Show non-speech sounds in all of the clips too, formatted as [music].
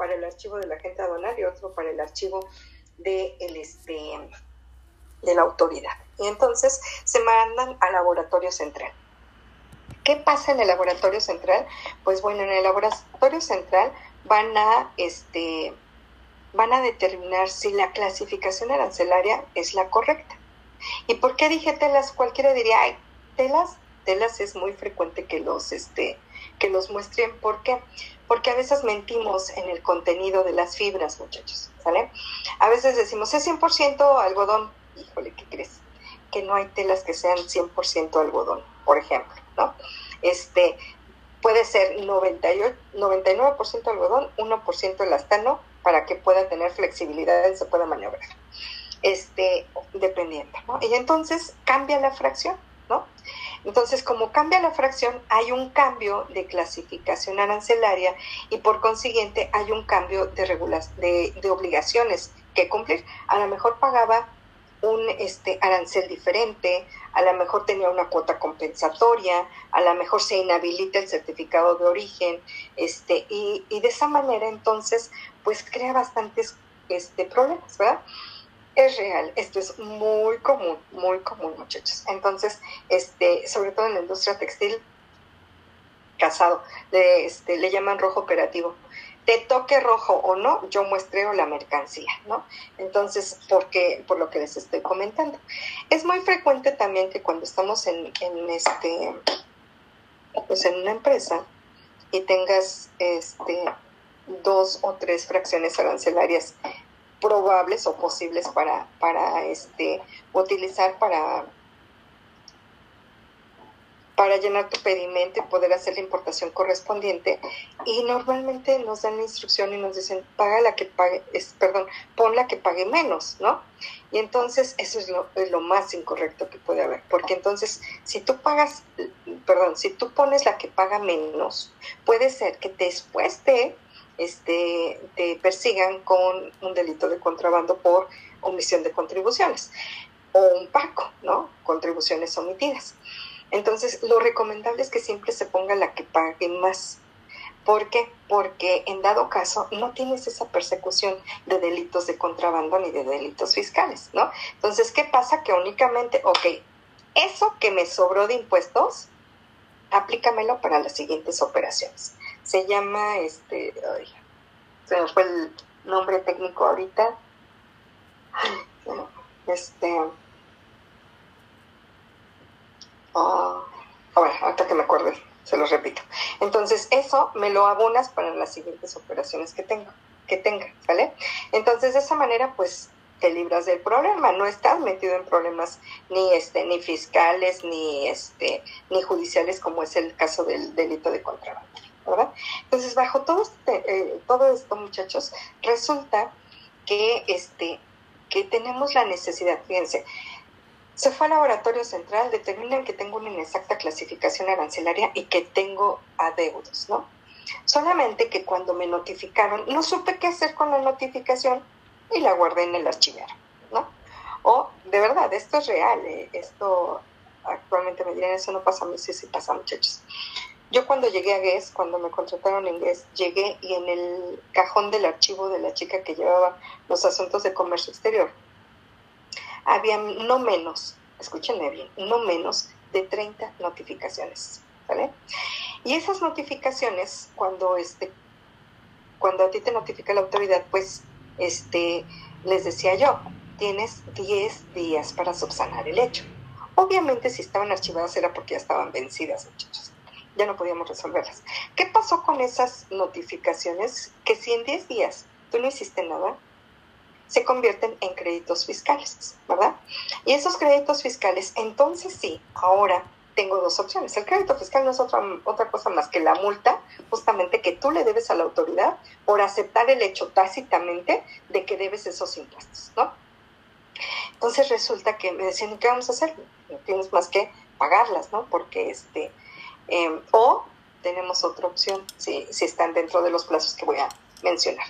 para el archivo de la gente aduanal y otro para el archivo de, el, este, de la autoridad. Y entonces se mandan al laboratorio central. ¿Qué pasa en el laboratorio central? Pues bueno, en el laboratorio central van a, este, van a determinar si la clasificación arancelaria es la correcta. ¿Y por qué dije telas? Cualquiera diría, ay, telas, telas es muy frecuente que los, este, que los muestren. ¿Por qué? Porque a veces mentimos en el contenido de las fibras, muchachos, ¿sale? A veces decimos, es 100% algodón. Híjole, ¿qué crees? Que no hay telas que sean 100% algodón, por ejemplo, ¿no? Este, puede ser 98, 99% algodón, 1% elastano, para que pueda tener flexibilidad y se pueda maniobrar. Este, dependiendo, ¿no? Y entonces cambia la fracción, ¿no? Entonces, como cambia la fracción, hay un cambio de clasificación arancelaria y por consiguiente hay un cambio de, de, de obligaciones que cumplir. A lo mejor pagaba un este, arancel diferente, a lo mejor tenía una cuota compensatoria, a lo mejor se inhabilita el certificado de origen, este, y, y de esa manera entonces pues crea bastantes este, problemas, ¿verdad? Es real, esto es muy común, muy común muchachos. Entonces, este, sobre todo en la industria textil, casado, le, este, le llaman rojo operativo te toque rojo o no, yo muestreo la mercancía, ¿no? Entonces, porque, por lo que les estoy comentando. Es muy frecuente también que cuando estamos en, en este, pues en una empresa y tengas este dos o tres fracciones arancelarias probables o posibles para, para este, utilizar para para llenar tu pedimento y poder hacer la importación correspondiente. Y normalmente nos dan la instrucción y nos dicen, paga la que pague, es, perdón, pon la que pague menos, ¿no? Y entonces eso es lo, es lo más incorrecto que puede haber, porque entonces si tú pagas, perdón, si tú pones la que paga menos, puede ser que después te, este, te persigan con un delito de contrabando por omisión de contribuciones o un PACO, ¿no? Contribuciones omitidas. Entonces, lo recomendable es que siempre se ponga la que pague más. ¿Por qué? Porque en dado caso no tienes esa persecución de delitos de contrabando ni de delitos fiscales, ¿no? Entonces, ¿qué pasa? Que únicamente, ok, eso que me sobró de impuestos, aplícamelo para las siguientes operaciones. Se llama, este, ay, se me fue el nombre técnico ahorita. Este, Oh, bueno, ahorita que me acuerde, se los repito. Entonces, eso me lo abonas para las siguientes operaciones que tengo, que tenga, ¿vale? Entonces, de esa manera, pues te libras del problema, no estás metido en problemas ni este ni fiscales ni este ni judiciales como es el caso del delito de contrabando, ¿verdad? Entonces, bajo todo este, eh, todo esto, muchachos, resulta que este que tenemos la necesidad, fíjense, se fue al laboratorio central, determinan que tengo una inexacta clasificación arancelaria y que tengo adeudos, ¿no? Solamente que cuando me notificaron, no supe qué hacer con la notificación y la guardé en el archivero, ¿no? O, de verdad, esto es real, eh, esto actualmente me dirán, eso no pasa sí, sí pasa, muchachos. Yo cuando llegué a GES, cuando me contrataron en GES, llegué y en el cajón del archivo de la chica que llevaba los asuntos de comercio exterior, había no menos, escúchenme bien, no menos de 30 notificaciones, ¿vale? Y esas notificaciones, cuando, este, cuando a ti te notifica la autoridad, pues este, les decía yo, tienes 10 días para subsanar el hecho. Obviamente si estaban archivadas era porque ya estaban vencidas, muchachos. Ya no podíamos resolverlas. ¿Qué pasó con esas notificaciones? Que si en 10 días tú no hiciste nada, se convierten en créditos fiscales, ¿verdad? Y esos créditos fiscales, entonces sí, ahora tengo dos opciones. El crédito fiscal no es otra, otra cosa más que la multa justamente que tú le debes a la autoridad por aceptar el hecho tácitamente de que debes esos impuestos, ¿no? Entonces resulta que me decían, ¿qué vamos a hacer? No tienes más que pagarlas, ¿no? Porque este, em, o tenemos otra opción, si, si están dentro de los plazos que voy a mencionar,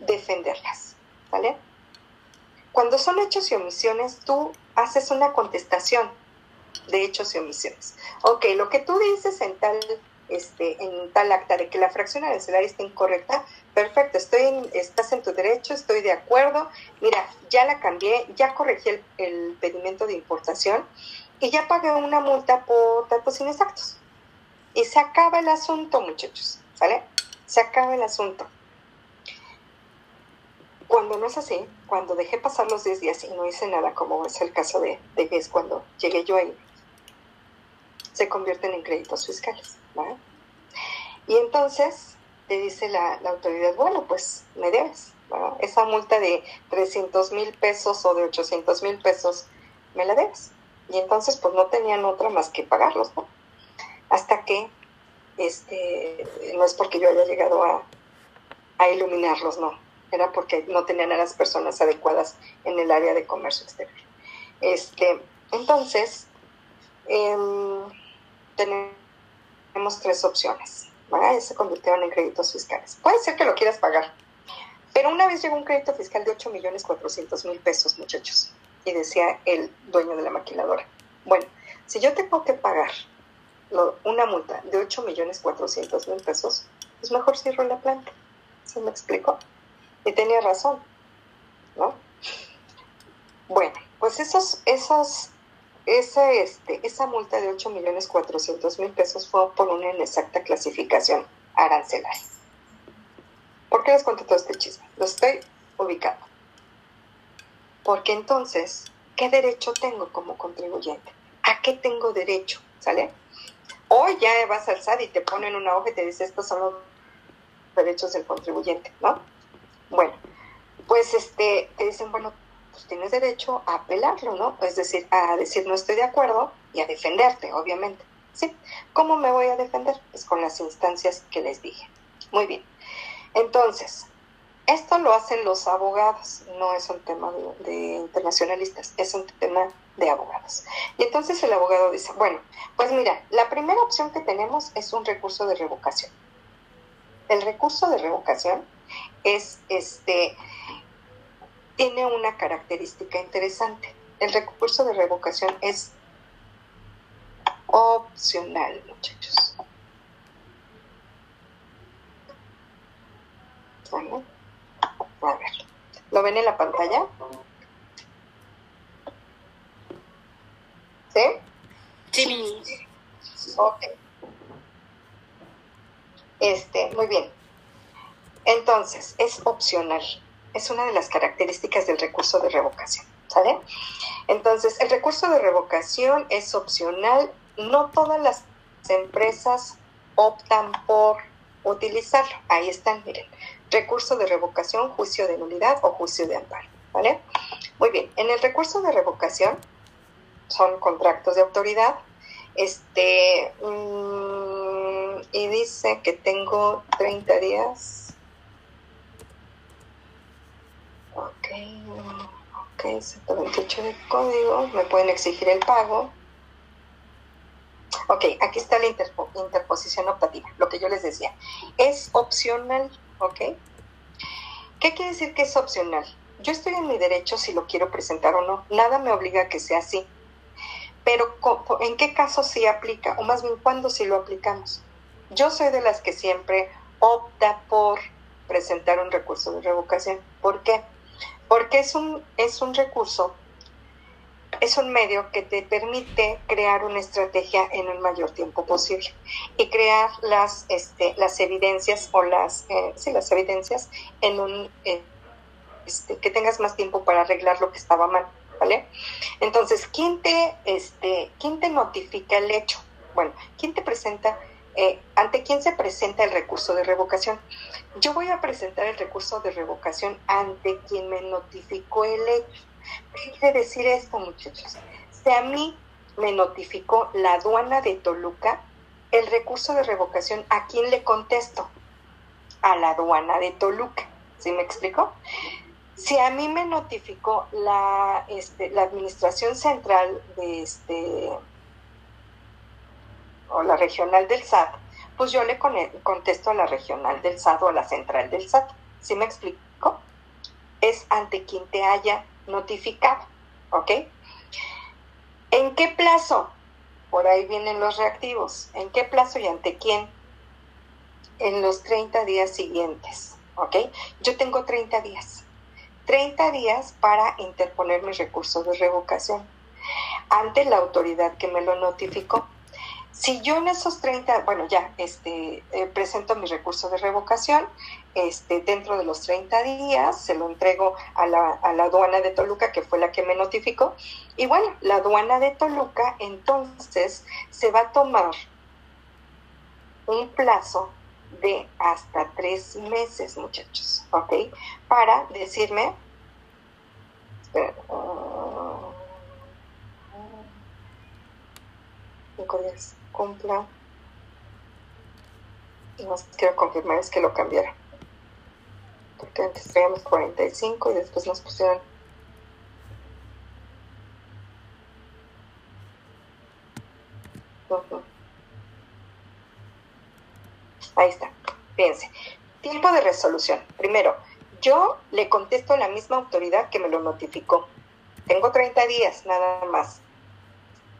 defenderlas, ¿vale? Cuando son hechos y omisiones, tú haces una contestación de hechos y omisiones. Ok, lo que tú dices en tal este, en tal acta de que la fracción arancelaria está incorrecta, perfecto, estoy estás en tu derecho, estoy de acuerdo, mira, ya la cambié, ya corregí el, el pedimento de importación y ya pagué una multa por datos inexactos. Y se acaba el asunto, muchachos, ¿sale? Se acaba el asunto. Cuando no es así, cuando dejé pasar los 10 días y no hice nada, como es el caso de, de es cuando llegué yo ahí, se convierten en créditos fiscales. ¿vale? Y entonces te dice la, autoridad, bueno, pues me debes. Esa multa de 300 mil pesos o de 800 mil pesos, me la debes. Y entonces pues no tenían otra más que pagarlos, ¿no? Hasta que, este, no es porque yo haya llegado a, a iluminarlos, no, era porque no tenían a las personas adecuadas en el área de comercio exterior. Este, entonces, eh, tenemos tres opciones. se convirtieron en créditos fiscales. Puede ser que lo quieras pagar, pero una vez llegó un crédito fiscal de 8 millones 400 mil pesos, muchachos, y decía el dueño de la maquiladora, bueno, si yo tengo que pagar una multa de 8 millones 400 mil pesos, pues mejor cierro la planta. ¿Se me explicó? Y tenía razón, ¿no? Bueno, pues esos, esos esa, este, esa multa de 8 millones 400 mil pesos fue por una inexacta clasificación arancelaria. ¿Por qué les cuento todo este chisme? Lo estoy ubicando. Porque entonces, ¿qué derecho tengo como contribuyente? ¿A qué tengo derecho? ¿Sale? Hoy ya vas al SAT y te ponen una hoja y te dice estos son los derechos del contribuyente, ¿no? Bueno, pues este, te dicen, bueno, pues tienes derecho a apelarlo, ¿no? Es decir, a decir no estoy de acuerdo y a defenderte, obviamente. ¿Sí? ¿Cómo me voy a defender? Pues con las instancias que les dije. Muy bien. Entonces, esto lo hacen los abogados, no es un tema de, internacionalistas, es un tema de abogados. Y entonces el abogado dice, bueno, pues mira, la primera opción que tenemos es un recurso de revocación. El recurso de revocación es este tiene una característica interesante. El recurso de revocación es opcional, muchachos. A ver, ¿lo ven en la pantalla? ¿Sí? Sí. Ok. Este, muy bien. Entonces, es opcional es una de las características del recurso de revocación, ¿sale? Entonces, el recurso de revocación es opcional, no todas las empresas optan por utilizarlo. Ahí están, miren, recurso de revocación, juicio de nulidad o juicio de amparo, ¿vale? Muy bien, en el recurso de revocación son contratos de autoridad, este, mm, y dice que tengo 30 días Ok, ok, 128 de código, me pueden exigir el pago. Ok, aquí está la interposición optativa, lo que yo les decía. Es opcional, ¿ok? ¿Qué quiere decir que es opcional? Yo estoy en mi derecho si lo quiero presentar o no. Nada me obliga a que sea así. Pero ¿en qué caso sí aplica? O más bien, ¿cuándo sí lo aplicamos? Yo soy de las que siempre opta por presentar un recurso de revocación. ¿Por qué? porque es un, es un recurso, es un medio que te permite crear una estrategia en el mayor tiempo posible y crear las, este, las evidencias o las, eh, sí, las evidencias en un, eh, este, que tengas más tiempo para arreglar lo que estaba mal, ¿vale? Entonces, ¿quién te, este, ¿quién te notifica el hecho? Bueno, ¿quién te presenta eh, ¿ante quién se presenta el recurso de revocación? Yo voy a presentar el recurso de revocación ante quien me notificó el hecho. ¿Qué quiere decir esto, muchachos? Si a mí me notificó la aduana de Toluca, el recurso de revocación, ¿a quién le contesto? A la aduana de Toluca. ¿Sí me explico? Si a mí me notificó la, este, administración central de este o la regional del SAT, pues yo le contesto a la regional del SAT o a la central del SAT. ¿Sí me explico? Es ante quien te haya notificado, ¿ok? ¿En qué plazo? por ahí vienen los reactivos. ¿En qué plazo y ante quién? En los 30 días siguientes, ¿ok? Yo tengo 30 días. 30 días para interponer mi recurso de revocación ante la autoridad que me lo notificó. Si yo en esos 30, bueno, ya este, eh, presento mi recurso de revocación, este, dentro de los 30 días se lo entrego a la, a la aduana de Toluca, que fue la que me notificó, y bueno, la aduana de Toluca entonces se va a tomar un plazo de hasta tres meses, muchachos, ¿ok? Para decirme, cinco días, cumpla. Más quiero confirmar es que lo cambiaron. Porque antes traíamos 45 y después nos pusieron Ahí está. Fíjense. Tiempo de resolución. Primero, yo le contesto a la misma autoridad que me lo notificó. Tengo 30 días nada más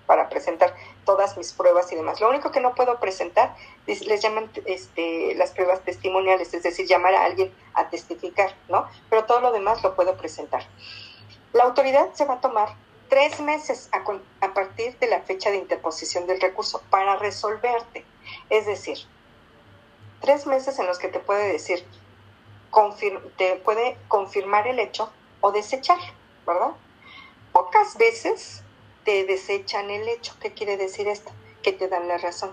para presentar todas mis pruebas y demás. Lo único que no puedo presentar les llaman este, las pruebas testimoniales, es decir, llamar a alguien a testificar, ¿no? Pero todo lo demás lo puedo presentar. La autoridad se va a tomar tres meses a, a partir de la fecha de interposición del recurso para resolverte. Es decir, tres meses en los que te puede decir, te puede confirmar el hecho o desechar, ¿verdad? Pocas veces te desechan el hecho. ¿Qué quiere decir esto? Que te dan la razón.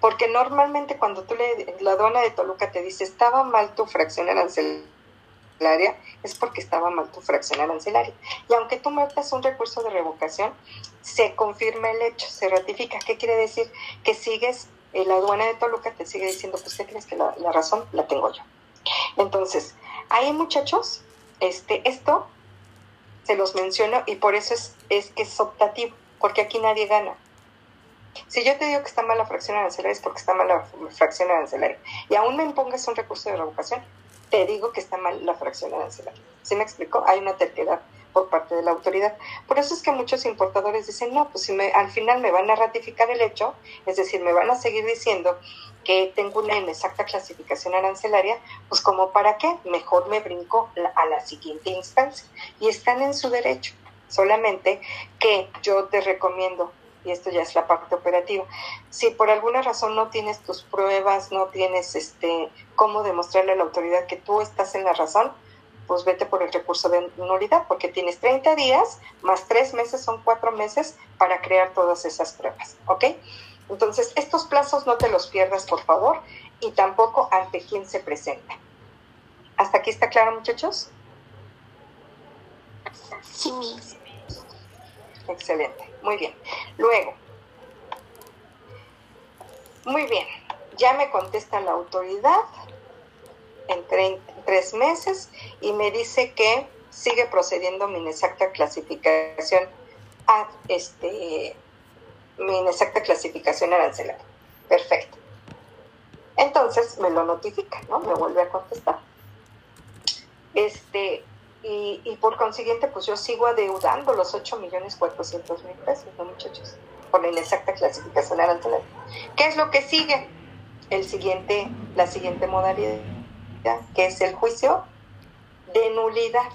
Porque normalmente cuando tú le, la aduana de Toluca te dice estaba mal tu fracción arancelaria, es porque estaba mal tu fracción arancelaria. Y aunque tú metas un recurso de revocación, se confirma el hecho, se ratifica. ¿Qué quiere decir? Que sigues, eh, la aduana de Toluca te sigue diciendo, pues, ¿qué crees que la, la razón la tengo yo? Entonces, ahí muchachos, este, esto se los menciono y por eso es, es que es optativo, porque aquí nadie gana. Si yo te digo que está mal la fracción arancelaria es porque está mal la fracción arancelaria. Y aún me impongas un recurso de revocación, te digo que está mal la fracción arancelaria. ¿Sí me explico? Hay una terquedad por parte de la autoridad. Por eso es que muchos importadores dicen, no, pues si me, al final me van a ratificar el hecho, es decir, me van a seguir diciendo que tengo una inexacta clasificación arancelaria, pues como para qué, mejor me brinco a la siguiente instancia. Y están en su derecho, solamente que yo te recomiendo y esto ya es la parte operativa. Si por alguna razón no tienes tus pruebas, no tienes este cómo demostrarle a la autoridad que tú estás en la razón, pues vete por el recurso de nulidad, porque tienes 30 días más 3 meses, son 4 meses para crear todas esas pruebas, ¿ok? Entonces, estos plazos no te los pierdas, por favor, y tampoco ante quién se presenta. ¿Hasta aquí está claro, muchachos? Sí. Excelente, muy bien. Luego, muy bien, ya me contesta la autoridad en tres meses y me dice que sigue procediendo mi inexacta clasificación a este mi inexacta clasificación arancelaria. Perfecto. Entonces me lo notifica, ¿no? Me vuelve a contestar. Este, y, y por consiguiente, pues yo sigo adeudando los 8 millones 400 mil pesos, ¿no, muchachos? Por la inexacta clasificación arancelaria. ¿Qué es lo que sigue? El siguiente, la siguiente modalidad, que es el juicio de nulidad,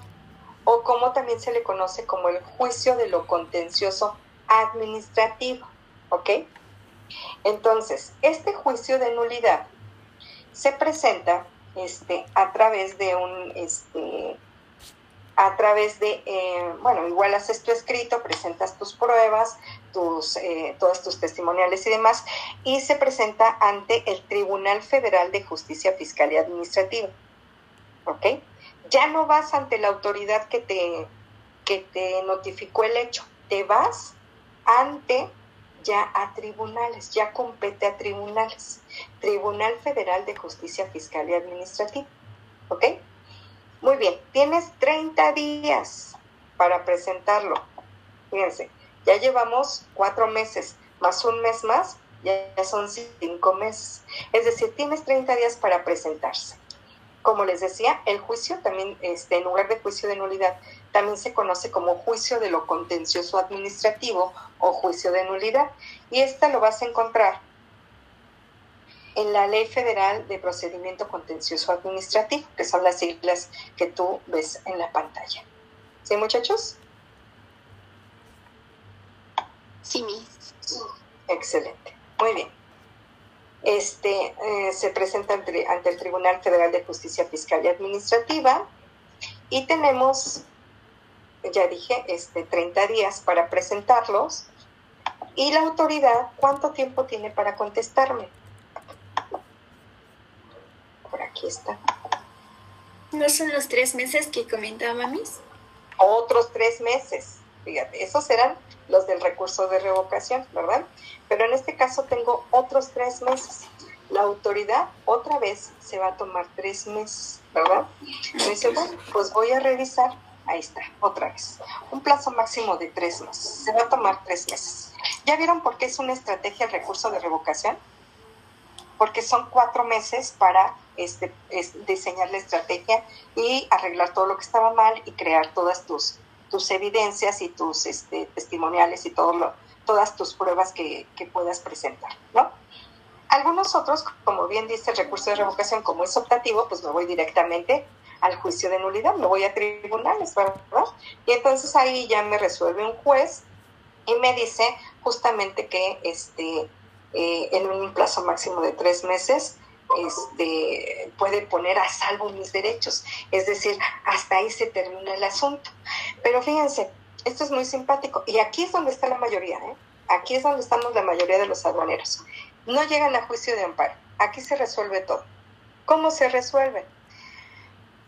o como también se le conoce como el juicio de lo contencioso administrativo. ¿Ok? Entonces, este juicio de nulidad se presenta este, a través de un, este, a través de, eh, bueno, igual haces tu escrito, presentas tus pruebas, tus, eh, todas tus testimoniales y demás, y se presenta ante el Tribunal Federal de Justicia Fiscal y Administrativa. ¿Ok? Ya no vas ante la autoridad que te, que te notificó el hecho, te vas ante ya a tribunales, ya compete a tribunales. Tribunal Federal de Justicia Fiscal y Administrativa. ¿Ok? Muy bien, tienes 30 días para presentarlo. Fíjense, ya llevamos cuatro meses, más un mes más, ya son cinco meses. Es decir, tienes 30 días para presentarse. Como les decía, el juicio también, este, en lugar de juicio de nulidad, también se conoce como juicio de lo contencioso administrativo o juicio de nulidad. Y esta lo vas a encontrar en la Ley Federal de Procedimiento Contencioso Administrativo, que son las siglas que tú ves en la pantalla. ¿Sí, muchachos? Sí, mi. Excelente. Muy bien este, eh, se presenta ante, el Tribunal Federal de Justicia Fiscal y Administrativa y tenemos, ya dije, este, 30 días para presentarlos y la autoridad, ¿cuánto tiempo tiene para contestarme? Por aquí está. ¿No son los tres meses que comentaba Miss? Otros tres meses. Fíjate, esos eran los del recurso de revocación, ¿verdad? Pero en este caso tengo otros tres meses. La autoridad otra vez se va a tomar tres meses, ¿verdad? Me dice, bueno, pues voy a revisar. Ahí está, otra vez. Un plazo máximo de tres meses. Se va a tomar tres meses. ¿Ya vieron por qué es una estrategia el recurso de revocación? Porque son cuatro meses para este, diseñar la estrategia y arreglar todo lo que estaba mal y crear todas tus tus evidencias y tus este, testimoniales y todo lo, todas tus pruebas que, puedas presentar, ¿no? Algunos otros, como bien dice el recurso de revocación, como es optativo, pues me voy directamente al juicio de nulidad, me voy a tribunales, ¿verdad? Y entonces ahí ya me resuelve un juez y me dice justamente que este, eh, en un plazo máximo de tres meses este, puede poner a salvo mis derechos. Es decir, hasta ahí se termina el asunto. Pero fíjense, esto es muy simpático. Y aquí es donde está la mayoría, ¿eh? Aquí es donde estamos la mayoría de los aduaneros. No llegan a juicio de amparo. Aquí se resuelve todo. ¿Cómo se resuelve?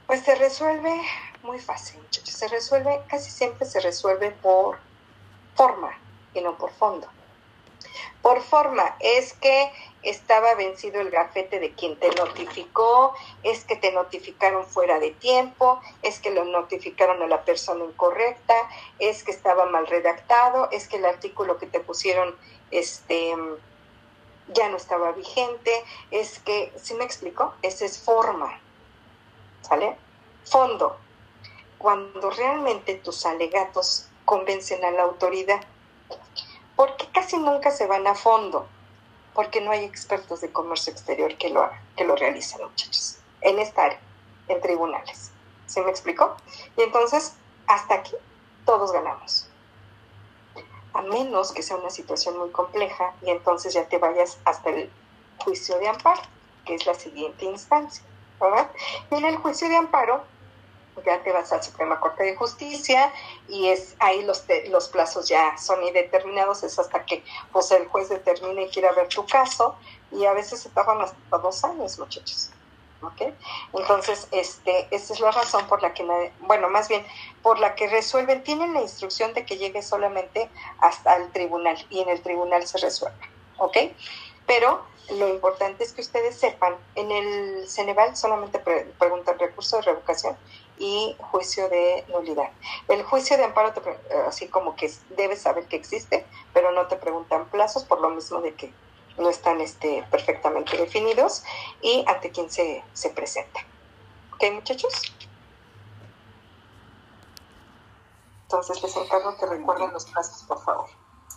Pues se resuelve muy fácil, muchachos. Se resuelve, casi siempre se resuelve por forma y no por fondo. Por forma, es que estaba vencido el gafete de quien te notificó, es que te notificaron fuera de tiempo, es que lo notificaron a la persona incorrecta, es que estaba mal redactado, es que el artículo que te pusieron este ya no estaba vigente, es que, ¿sí me explico? Esa es forma, ¿sale? Fondo, cuando realmente tus alegatos convencen a la autoridad, porque casi nunca se van a fondo porque no hay expertos de comercio exterior que lo que lo realicen, muchachos, en esta área, en tribunales. ¿Se me explicó? Y entonces, hasta aquí, todos ganamos. A menos que sea una situación muy compleja y entonces ya te vayas hasta el juicio de amparo, que es la siguiente instancia. ¿verdad? Y en el juicio de amparo, ya te vas a la Suprema Corte de Justicia y es ahí los, los plazos ya son indeterminados, es hasta que pues, el juez determine y quiera ver tu caso y a veces se tardan hasta dos años, muchachos. ¿Okay? Entonces, este, esta es la razón por la que, bueno, más bien, por la que resuelven, tienen la instrucción de que llegue solamente hasta el tribunal y en el tribunal se resuelve, ¿ok? Pero lo importante es que ustedes sepan, en el Ceneval solamente preguntan recurso de revocación y juicio de nulidad. El juicio de amparo, así como que debes saber que existe, pero no te preguntan plazos por lo mismo de que no están este, perfectamente definidos y ante quién se, se presenta. ¿Ok, muchachos? Entonces les encargo que recuerden los plazos, por favor.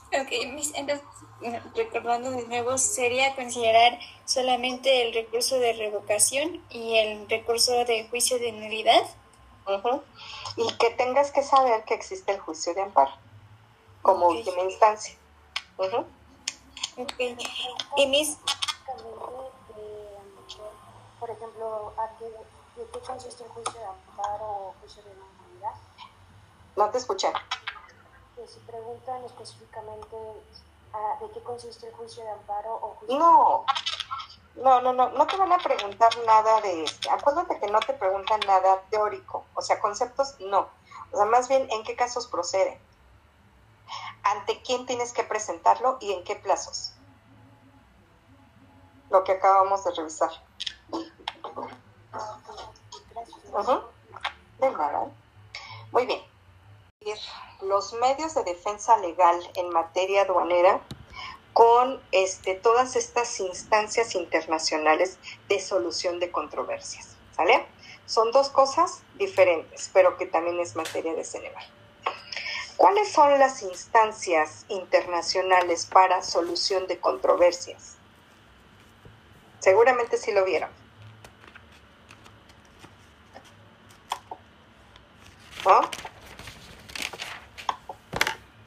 Ok, entonces, recordando de nuevo, sería considerar solamente el recurso de revocación y el recurso de juicio de nulidad. Y que tengas que saber que existe el juicio de amparo como última instancia. Y mis... Por ejemplo, ¿de qué consiste el juicio de amparo o juicio de nulidad? No te escuché. Si preguntan específicamente ah, de qué consiste el juicio de amparo o juicio No, no, no, no, no te van a preguntar nada de esto. Acuérdate que no te preguntan nada teórico, o sea, conceptos no. O sea, más bien en qué casos procede, ante quién tienes que presentarlo y en qué plazos. Lo que acabamos de revisar. Nada. Muy bien los medios de defensa legal en materia aduanera con este, todas estas instancias internacionales de solución de controversias. ¿Vale? Son dos cosas diferentes, pero que también es materia de Ceneval. ¿Cuáles son las instancias internacionales para solución de controversias? Seguramente sí lo vieron. ¿No?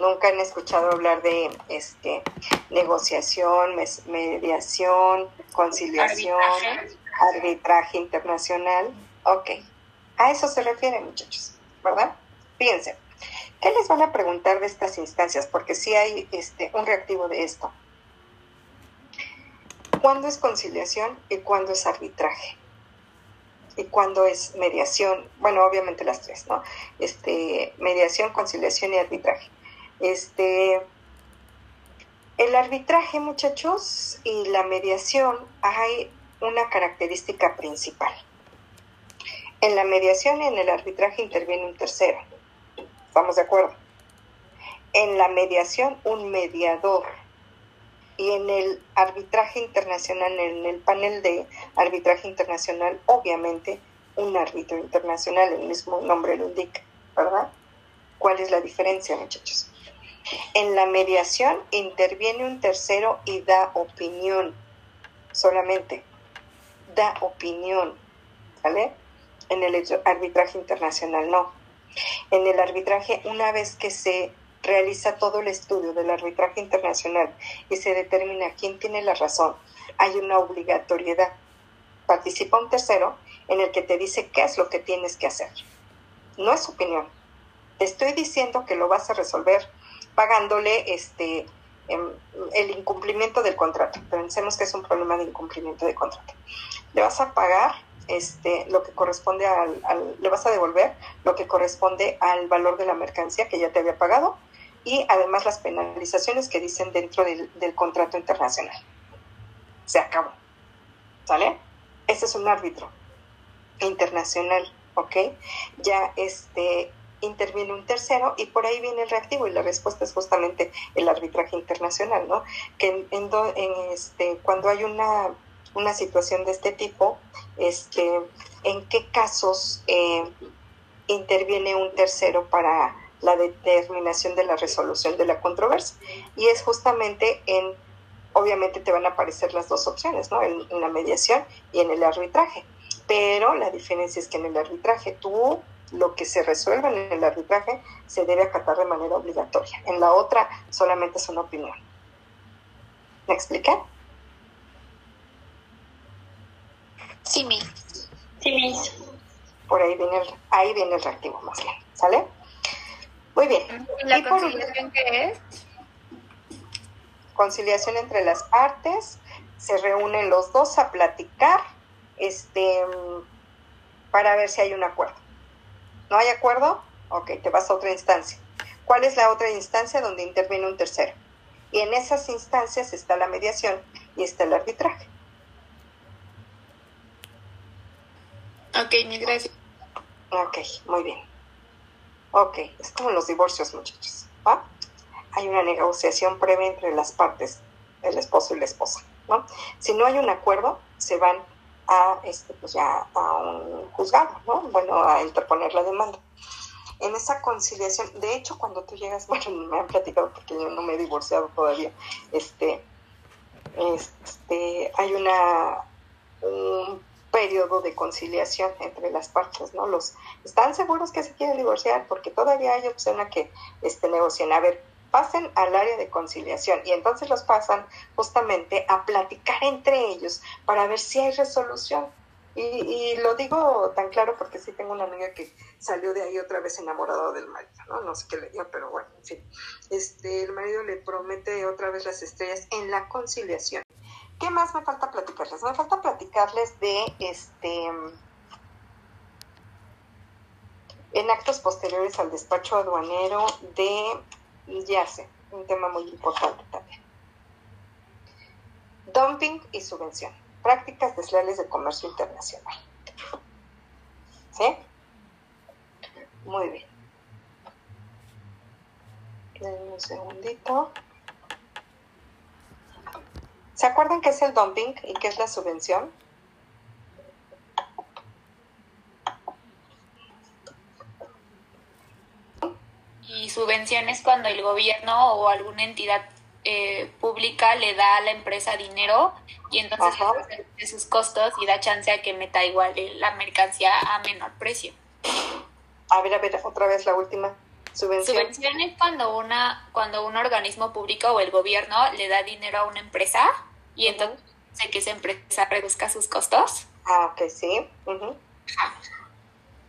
Nunca han escuchado hablar de este negociación, mediación, conciliación, arbitraje, internacional. Ok, a eso se refiere, muchachos, ¿verdad? Fíjense, ¿qué les van a preguntar de estas instancias? Porque sí hay este, un reactivo de esto. ¿Cuándo es conciliación y cuándo es arbitraje? ¿Y cuándo es mediación? Bueno, obviamente las tres, ¿no? Este, mediación, conciliación y arbitraje. Este, el arbitraje, muchachos, y la mediación hay una característica principal. En la mediación y en el arbitraje interviene un tercero. ¿Estamos de acuerdo? En la mediación, un mediador y en el arbitraje internacional, en el panel de arbitraje internacional, obviamente un árbitro internacional, el mismo nombre lo indica, ¿verdad? ¿Cuál es la diferencia, muchachos? En la mediación interviene un tercero y da opinión, solamente, da opinión, ¿vale? En el arbitraje internacional no. En el arbitraje, una vez que se realiza todo el estudio del arbitraje internacional y se determina quién tiene la razón, hay una obligatoriedad. Participa un tercero en el que te dice qué es lo que tienes que hacer. No es opinión. Te estoy diciendo que lo vas a resolver pagándole este em, el incumplimiento del contrato. Pensemos que es un problema de incumplimiento de contrato. Le vas a pagar este, lo que corresponde al, le vas a devolver lo que corresponde al valor de la mercancía que ya te había pagado y además las penalizaciones que dicen dentro del, contrato internacional. Se acabó. ¿Sale? Ese es un árbitro internacional, ¿ok? Ya este interviene un tercero y por ahí viene el reactivo y la respuesta es justamente el arbitraje internacional, ¿no? Que en, este, cuando hay una, una, situación de este tipo, este, en qué casos eh, interviene un tercero para la determinación de la resolución de la controversia. Y es justamente en, obviamente te van a aparecer las dos opciones, ¿no? En, la mediación y en el arbitraje. Pero la diferencia es que en el arbitraje tú lo que se resuelva en el arbitraje se debe acatar de manera obligatoria. En la otra solamente es una opinión. ¿Me expliqué? Sí, mi. Sí, mi. Por ahí viene el, ahí viene el reactivo más bien. ¿Sale? Muy bien. ¿Y la conciliación qué es? Conciliación entre las partes, se reúnen los dos a platicar este, para ver si hay un acuerdo. ¿No hay acuerdo? Ok, te vas a otra instancia. ¿Cuál es la otra instancia donde interviene un tercero? Y en esas instancias está la mediación y está el arbitraje. Ok, mi gracias. Ok, muy bien. Ok, es como los divorcios, muchachos. ¿va? Hay una negociación previa entre las partes, el esposo y la esposa. ¿no? Si no hay un acuerdo, se van a, este, pues ya a un juzgado, ¿no? Bueno, a interponer la demanda. En esa conciliación, de hecho, cuando tú llegas, [laughs] bueno, me han platicado porque yo no me he divorciado todavía, este, este, hay una, un periodo de conciliación entre las partes, ¿no? Los están seguros que se quieren divorciar porque todavía hay opción a que este negocien. A ver, pasen al área de conciliación y entonces los pasan justamente a platicar entre ellos para ver si hay resolución. Y, lo digo tan claro porque sí tengo una amiga que salió de ahí otra vez enamorado del marido, ¿no? No sé qué le dio, pero bueno, en fin. Este, el marido le promete otra vez las estrellas en la conciliación. ¿Qué más me falta platicarles? Me falta platicarles de este en actos posteriores al despacho aduanero de YACE, un tema muy importante también. Dumping y subvención, prácticas desleales de comercio internacional. ¿Sí? Muy bien. Denme un segundito. ¿Se acuerdan qué es el dumping y qué es la subvención? Y subvención es cuando el gobierno o alguna entidad eh, pública le da a la empresa dinero y entonces de sus costos y da chance a que meta igual la mercancía a menor precio. A ver, a ver, otra vez la última. Subvención. Subvención es cuando una cuando un organismo público o el gobierno le da dinero a una empresa y entonces hace que esa empresa reduzca sus costos. Ah, ok, sí.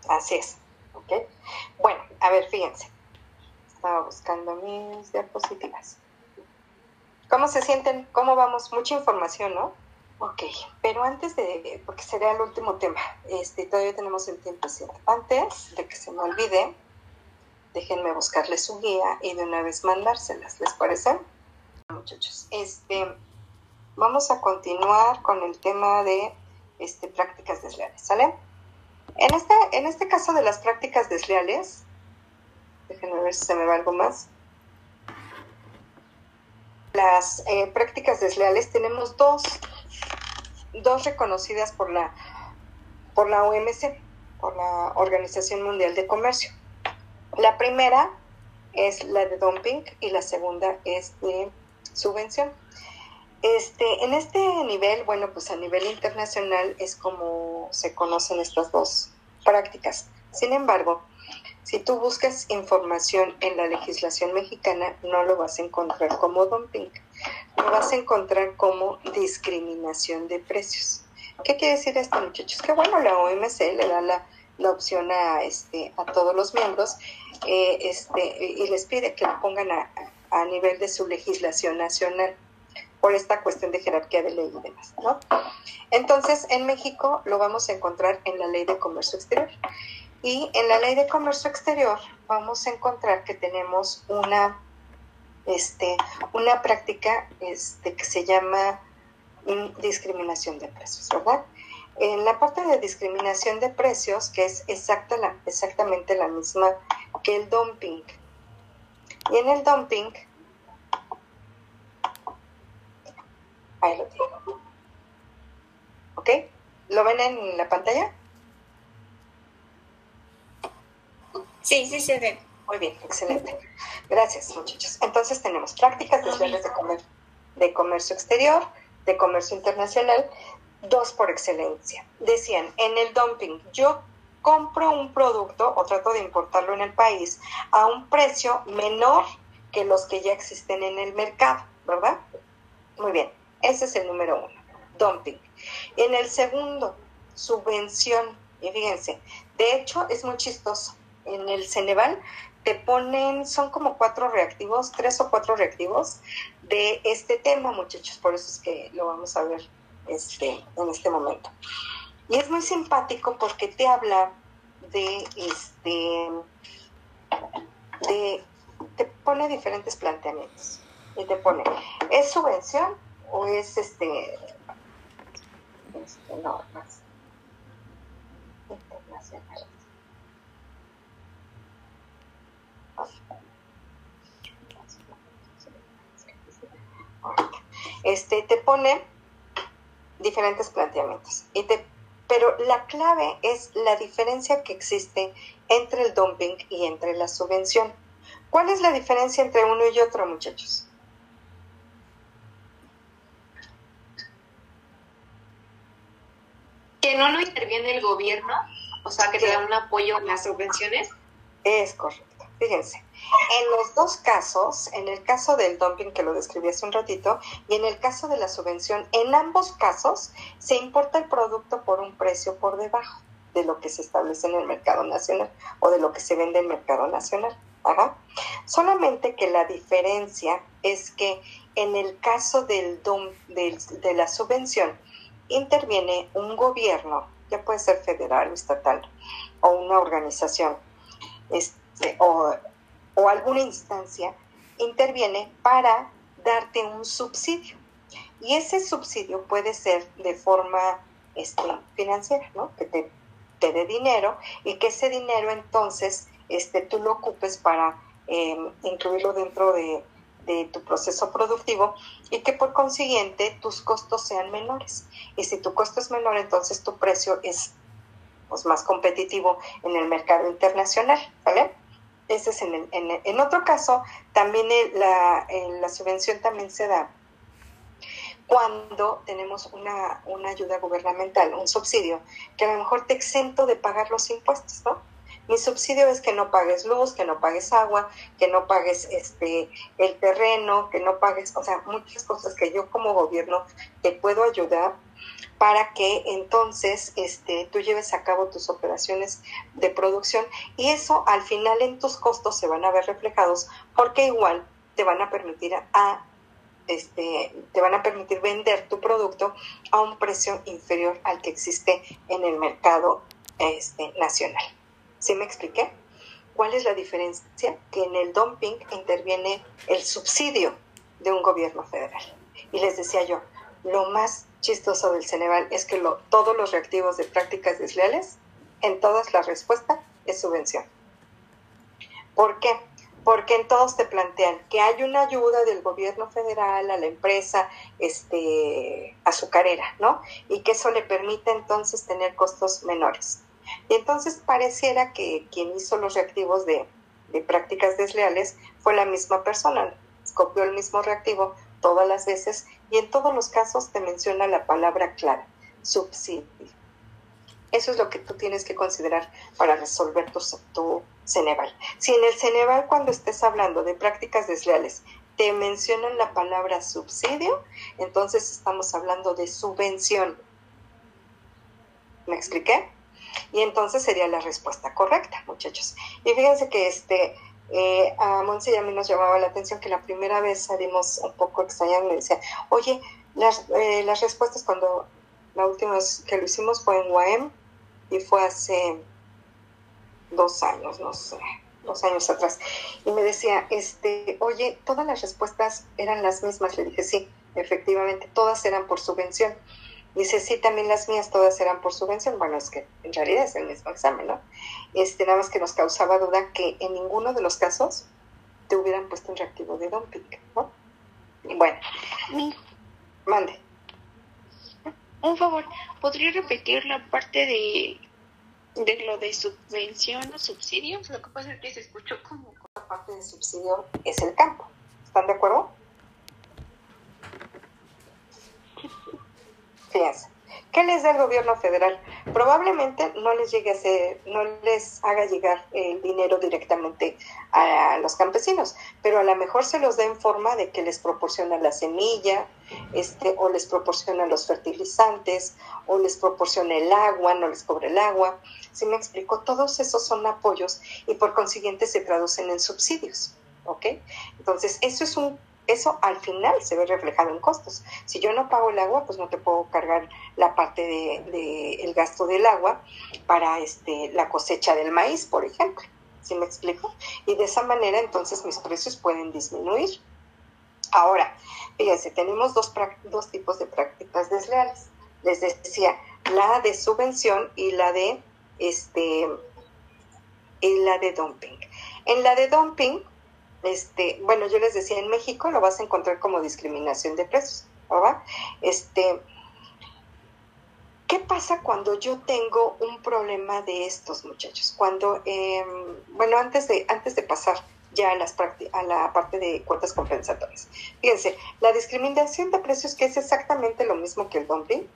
Así es. Okay. Bueno, a ver, fíjense. Estaba buscando mis diapositivas. ¿Cómo se sienten? ¿Cómo vamos? Mucha información, ¿no? Ok, pero antes de, porque sería el último tema, este, todavía tenemos el tiempo. Antes de que se me olvide, déjenme buscarle su guía y de una vez mandárselas, ¿les parece? Muchachos, este, vamos a continuar con el tema de este, prácticas desleales, ¿sale? En este, en este caso de las prácticas desleales, déjenme ver si se me va algo más. Las eh, prácticas desleales tenemos dos, dos reconocidas por la, por la OMC, por la Organización Mundial de Comercio. La primera es la de dumping y la segunda es de subvención. Este, en este nivel, bueno, pues a nivel internacional es como se conocen estas dos prácticas. Sin embargo, si tú buscas información en la legislación mexicana, no lo vas a encontrar como dumping, lo vas a encontrar como discriminación de precios. ¿Qué quiere decir esto, muchachos? Que bueno, la OMC le da la, opción a, este, a todos los miembros eh, este, y les pide que lo pongan a, a nivel de su legislación nacional por esta cuestión de jerarquía de ley y demás, ¿no? Entonces, en México lo vamos a encontrar en la Ley de Comercio Exterior. Y en la Ley de Comercio Exterior vamos a encontrar que tenemos una, este, una práctica este, que se llama discriminación de precios, ¿verdad? En la parte de discriminación de precios, que es exacta la, exactamente la misma que el dumping. Y en el dumping Ahí lo tengo. ¿Ok? ¿Lo ven en la pantalla? Sí, sí se ve. Muy bien, excelente. Gracias, muchachos. Entonces tenemos prácticas desleales de, de comercio exterior, de comercio internacional, dos por excelencia. Decían, en el dumping, yo compro un producto o trato de importarlo en el país a un precio menor que los que ya existen en el mercado, ¿verdad? Muy bien. Ese es el número uno, dumping. En el segundo, subvención. Y fíjense, de hecho es muy chistoso. En el Ceneval te ponen, son como cuatro reactivos, tres o cuatro reactivos de este tema, muchachos. Por eso es que lo vamos a ver este, en este momento. Y es muy simpático porque te habla de este de te pone diferentes planteamientos y te pone es subvención o es este, este normas internacionales. Este te pone diferentes planteamientos y te pero la clave es la diferencia que existe entre el dumping y entre la subvención. ¿Cuál es la diferencia entre uno y otro, muchachos? que no lo interviene el gobierno, o sea, que te dan un apoyo en las subvenciones. Es correcto. Fíjense, en los dos casos, en el caso del dumping que lo describí hace un ratito y en el caso de la subvención, en ambos casos se importa el producto por un precio por debajo de lo que se establece en el mercado nacional o de lo que se vende en el mercado nacional. Ajá. Solamente que la diferencia es que en el caso del, del de la subvención, interviene un gobierno, ya puede ser federal o estatal, o una organización, este, o, alguna instancia, interviene para darte un subsidio. Y ese subsidio puede ser de forma este, financiera, ¿no? Que te, te dé dinero y que ese dinero entonces este, tú lo ocupes para eh, incluirlo dentro de, de tu proceso productivo y que por consiguiente tus costos sean menores. Y si tu costo es menor, entonces tu precio es pues, más competitivo en el mercado internacional, ¿vale? Ese es en, en, otro caso, también la, la subvención también se da cuando tenemos una, una ayuda gubernamental, un subsidio, que a lo mejor te exento de pagar los impuestos, ¿no? Mi subsidio es que no pagues luz, que no pagues agua, que no pagues este el terreno, que no pagues, o sea, muchas cosas que yo como gobierno te puedo ayudar para que entonces este, tú lleves a cabo tus operaciones de producción y eso al final en tus costos se van a ver reflejados porque igual te van a permitir a este, te van a permitir vender tu producto a un precio inferior al que existe en el mercado este, nacional. ¿Sí me expliqué? ¿Cuál es la diferencia? Que en el dumping interviene el subsidio de un gobierno federal. Y les decía yo, lo más chistoso del Ceneval es que todos los reactivos de prácticas desleales, en todas la respuesta es subvención. ¿Por qué? Porque en todos te plantean que hay una ayuda del gobierno federal a la empresa este, azucarera, ¿no? Y que eso le permite entonces tener costos menores. Y entonces pareciera que quien hizo los reactivos de, de prácticas desleales fue la misma persona, copió el mismo reactivo, todas las veces y en todos los casos te menciona la palabra clara, subsidio. Eso es lo que tú tienes que considerar para resolver tu, tu Ceneval. Si en el Ceneval cuando estés hablando de prácticas desleales te mencionan la palabra subsidio, entonces estamos hablando de subvención. ¿Me expliqué? Y entonces sería la respuesta correcta, muchachos. Y fíjense que este, eh, a Monse y a nos llamaba la atención que la primera vez salimos un poco extrañados, me decía, oye, las, eh, las respuestas cuando la última vez que lo hicimos fue en UAM y fue hace dos años, no sé, dos años atrás. Y me decía, este, oye, todas las respuestas eran las mismas. Le dije, sí, efectivamente, todas eran por subvención. Dice, sí, también las mías todas eran por subvención. Bueno, es que en realidad es el mismo examen, ¿no? Este, nada más que nos causaba duda que en ninguno de los casos te hubieran puesto un reactivo de dumping, ¿no? Bueno, mande. Un favor, ¿podría repetir la parte de, de lo de subvención o subsidios? Lo que pasa es que se escuchó como... La parte de subsidio es el campo. ¿Están de acuerdo? ¿Qué les da el gobierno federal? Probablemente no les llegue a ser, no les haga llegar el dinero directamente a los campesinos, pero a lo mejor se los da en forma de que les proporciona la semilla, este, o les proporciona los fertilizantes, o les proporciona el agua, no les cobre el agua. Si me explico, todos esos son apoyos y por consiguiente se traducen en subsidios. ¿Ok? Entonces, eso es un eso al final se ve reflejado en costos. Si yo no pago el agua, pues no te puedo cargar la parte del de, el gasto del agua para este, la cosecha del maíz, por ejemplo. ¿Sí me explico? Y de esa manera entonces mis precios pueden disminuir. Ahora, fíjense, tenemos dos, dos tipos de prácticas desleales. Les decía, la de subvención y la de este y la de dumping. En la de dumping, este, bueno, yo les decía, en México lo vas a encontrar como discriminación de precios, ¿verdad? Este, ¿Qué pasa cuando yo tengo un problema de estos muchachos? Cuando, em, bueno, antes de, antes de pasar ya a, las a la parte de cuotas compensatorias. Fíjense, la discriminación de precios, que es exactamente lo mismo que el dumping,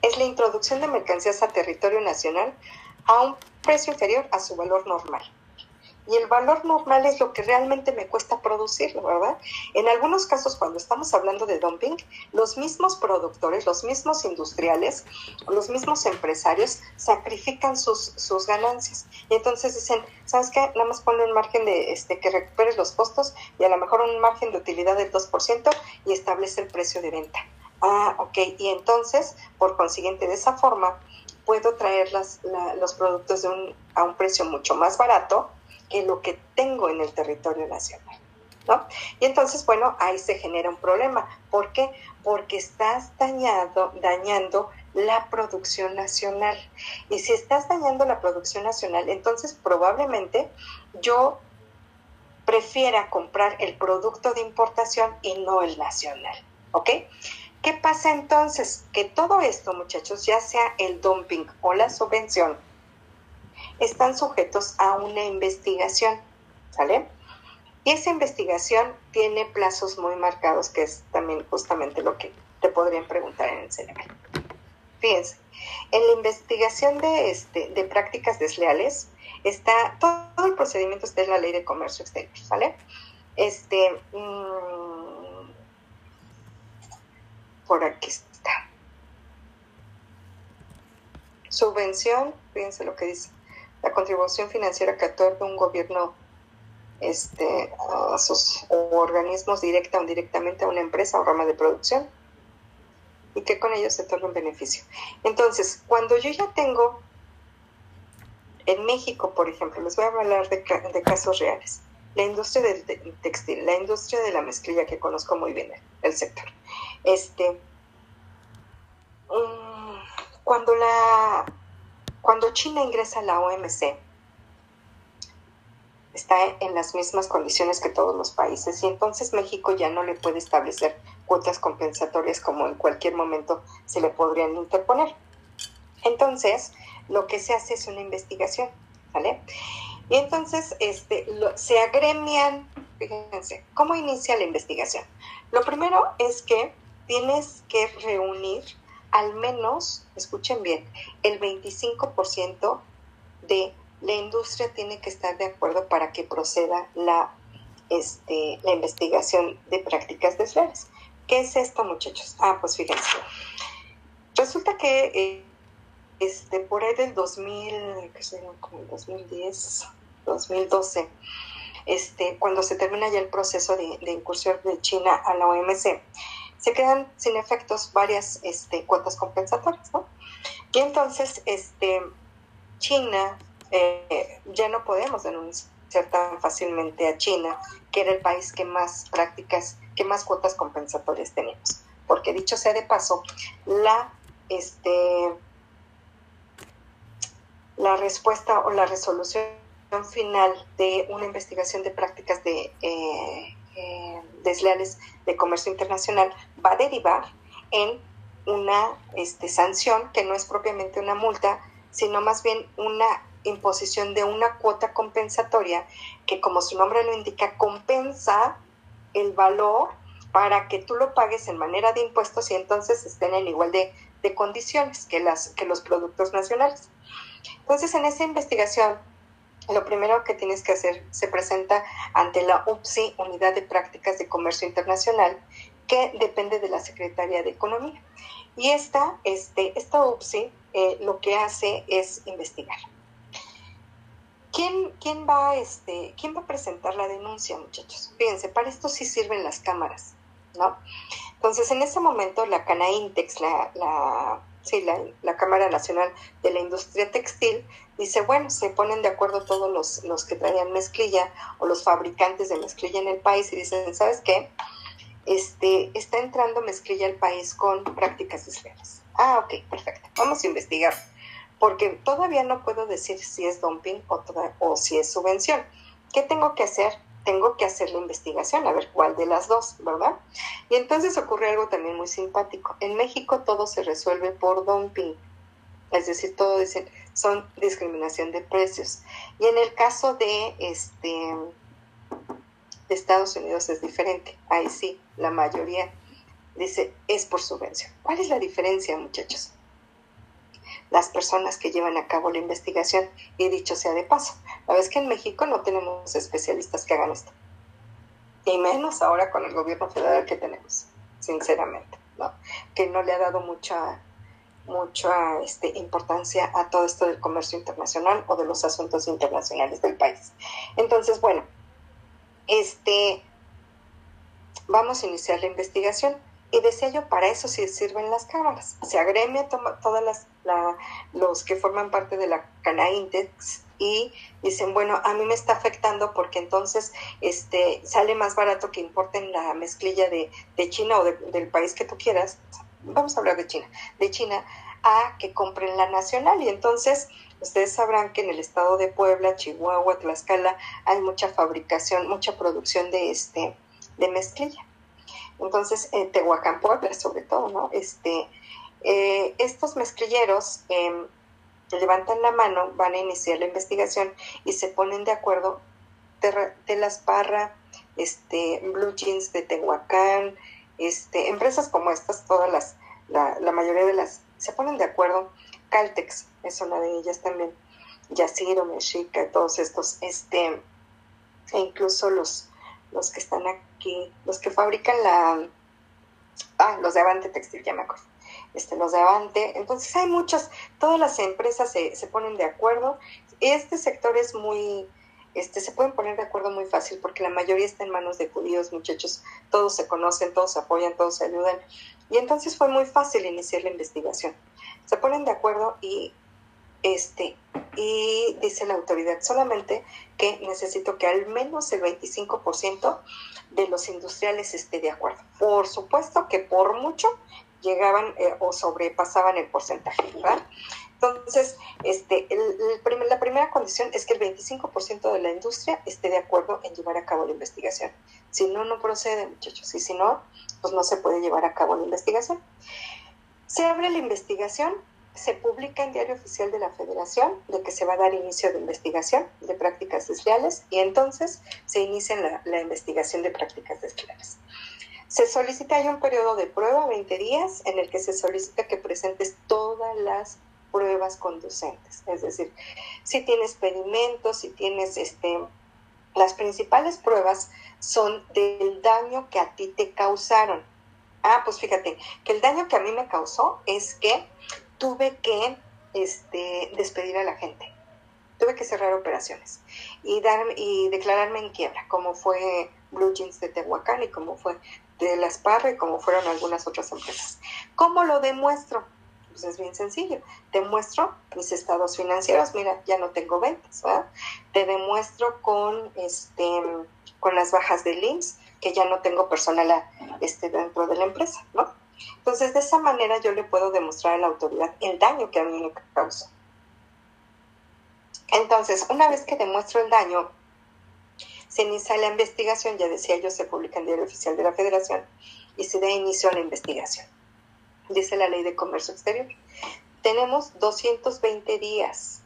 es la introducción de mercancías a territorio nacional a un precio inferior a su valor normal y el valor normal es lo que realmente me cuesta producirlo, ¿verdad? En algunos casos, cuando estamos hablando de dumping, los mismos productores, los mismos industriales, los mismos empresarios sacrifican sus, sus ganancias. Y entonces dicen, ¿sabes qué? Nada más ponle un margen de este, que recuperes los costos y a lo mejor un margen de utilidad del 2% y establece el precio de venta. Ah, ok. Y entonces, por consiguiente, de esa forma, puedo traer las, los productos de un, a un precio mucho más barato que lo que tengo en el territorio nacional. ¿No? Y entonces, bueno, ahí se genera un problema. ¿Por qué? Porque estás dañado, dañando la producción nacional. Y si estás dañando la producción nacional, entonces probablemente yo prefiera comprar el producto de importación y no el nacional. ¿Ok? ¿Qué pasa entonces? Que todo esto, muchachos, ya sea el dumping o la subvención, están sujetos a una investigación, ¿sale? Y esa investigación tiene plazos muy marcados, que es también justamente lo que te podrían preguntar en el cerebro. Fíjense, en la investigación de, este, de prácticas desleales está todo, el procedimiento está en la ley de comercio exterior, ¿vale? Este, mm, por aquí está. Subvención, fíjense lo que dice, la contribución financiera que otorga un gobierno este, a sus organismos directa o indirectamente a una empresa o rama de producción y que con ellos se otorga un beneficio. Entonces, cuando yo ya tengo en México, por ejemplo, les voy a hablar de, casos reales. La industria del textil, la industria de la mezclilla que conozco muy bien el, sector. Este, um, cuando la cuando China ingresa a la OMC, está en las mismas condiciones que todos los países y entonces México ya no le puede establecer cuotas compensatorias como en cualquier momento se le podrían interponer. Entonces, lo que se hace es una investigación, ¿vale? Y entonces este, se agremian, fíjense, ¿cómo inicia la investigación? Lo primero es que tienes que reunir al menos, escuchen bien, el 25% de la industria tiene que estar de acuerdo para que proceda la, este, la investigación de prácticas desleales. ¿Qué es esto, muchachos? Ah, pues fíjense. Resulta que eh, este, por ahí del 2000, qué sé, como 2010, 2012, este, cuando se termina ya el proceso de, incursión de China a la OMC, se quedan sin efectos varias este, cuotas compensatorias, ¿no? Y entonces, este, China eh, ya no podemos denunciar tan fácilmente a China, que era el país que más prácticas, que más cuotas compensatorias tenemos. Porque dicho sea de paso, la, este, la respuesta o la resolución final de una investigación de prácticas de, eh, eh, desleales de comercio internacional va a derivar en una este, sanción que no es propiamente una multa, sino más bien una imposición de una cuota compensatoria que, como su nombre lo indica, compensa el valor para que tú lo pagues en manera de impuestos y entonces estén en igual de, condiciones que, las, que los productos nacionales. Entonces, en esa investigación, lo primero que tienes que hacer se presenta ante la UPSI, Unidad de Prácticas de Comercio Internacional, que depende de la Secretaría de Economía. Y esta, este, esta UPSI eh, lo que hace es investigar. ¿Quién, quién, va, este, ¿Quién va a presentar la denuncia, muchachos? Fíjense, para esto sí sirven las cámaras, ¿no? Entonces, en ese momento, la Canaintex, la, la, sí, la, la, Cámara Nacional de la Industria Textil, dice, bueno, se ponen de acuerdo todos los, los que traían mezclilla o los fabricantes de mezclilla en el país y dicen, ¿sabes qué? Este, está entrando mezclilla al país con prácticas desleales. Ah, ok, perfecto. Vamos a investigar porque todavía no puedo decir si es dumping o, o si es subvención. ¿Qué tengo que hacer? Tengo que hacer la investigación, a ver cuál de las dos, ¿verdad? Y entonces ocurre algo también muy simpático. En México todo se resuelve por dumping, es decir, todo dicen, son discriminación de precios. Y en el caso de, este, de Estados Unidos es diferente. Ahí sí, la mayoría dice es por subvención. ¿Cuál es la diferencia, muchachos? Las personas que llevan a cabo la investigación. Y dicho sea de paso, la vez que en México no tenemos especialistas que hagan esto. Y menos ahora con el gobierno federal que tenemos, sinceramente, ¿no? que no le ha dado mucha mucha este, importancia a todo esto del comercio internacional o de los asuntos internacionales del país. Entonces, bueno, este, vamos a iniciar la investigación. Y decía yo, para eso sí sirven las cámaras. Se agremia todas las, los que forman parte de la Canaintex y dicen, bueno, a mí me está afectando porque entonces este, sale más barato que importen la mezclilla de, China o del país que tú quieras. Vamos a hablar de China. De China a que compren la nacional. Y entonces ustedes sabrán que en el estado de Puebla, Chihuahua, Tlaxcala hay mucha fabricación, mucha producción de, este, de mezclilla. Entonces, en Tehuacán, Puebla, sobre todo, ¿no? Este, eh, estos mezclilleros em, levantan la mano, van a iniciar la investigación y se ponen de acuerdo de, las Parra, este, Blue Jeans de Tehuacán, este, empresas como estas, todas las, la, la mayoría de las, se ponen de acuerdo. Caltex es una de ellas también. Yaciro, Mexica, todos estos, este, e incluso los, los que están aquí, los que fabrican la, ah, los de Avante Textil, ya me acuerdo, este, los de Avante, entonces hay muchas, todas las empresas se, se ponen de acuerdo, este sector es muy, este, se pueden poner de acuerdo muy fácil porque la mayoría está en manos de judíos, muchachos, todos se conocen, todos se apoyan, todos se ayudan, y entonces fue muy fácil iniciar la investigación. Se ponen de acuerdo y este, y dice la autoridad solamente que necesito que al menos el 25% de los industriales esté de acuerdo. Por supuesto que por mucho llegaban eh, o sobrepasaban el porcentaje, ¿verdad? Entonces, este, la primera condición es que el 25% de la industria esté de acuerdo en llevar a cabo la investigación. Si no, no procede, muchachos. Y si no, pues no se puede llevar a cabo la investigación. Se abre la investigación se publica en Diario Oficial de la Federación de que se va a dar inicio de investigación de prácticas desleales y entonces se inicia la, la investigación de prácticas desleales. Se solicita, hay un periodo de prueba, 20 días, en el que se solicita que presentes todas las pruebas conducentes, es decir, si tienes pedimentos, si tienes este, las principales pruebas son del daño que a ti te causaron. Ah, pues fíjate, que el daño que a mí me causó es que tuve que este, despedir a la gente. Tuve que cerrar operaciones y, dar, y declararme en quiebra, como fue Blue Jeans de Tehuacán y como fue de Las Parra y como fueron algunas otras empresas. ¿Cómo lo demuestro? Pues es bien sencillo. Demuestro mis estados financieros. Mira, ya no tengo ventas. ¿verdad? Te demuestro con, este, con las bajas de IMSS que ya no tengo personal este, dentro de la empresa. ¿no? Entonces, de esa manera yo le puedo demostrar a la autoridad el daño que a mí me causó. Entonces, una vez que demuestro el daño, se inicia la investigación, ya decía yo, se publica en Diario Oficial de la Federación y se da inicio a la investigación. Dice la Ley de Comercio Exterior. Tenemos 220 días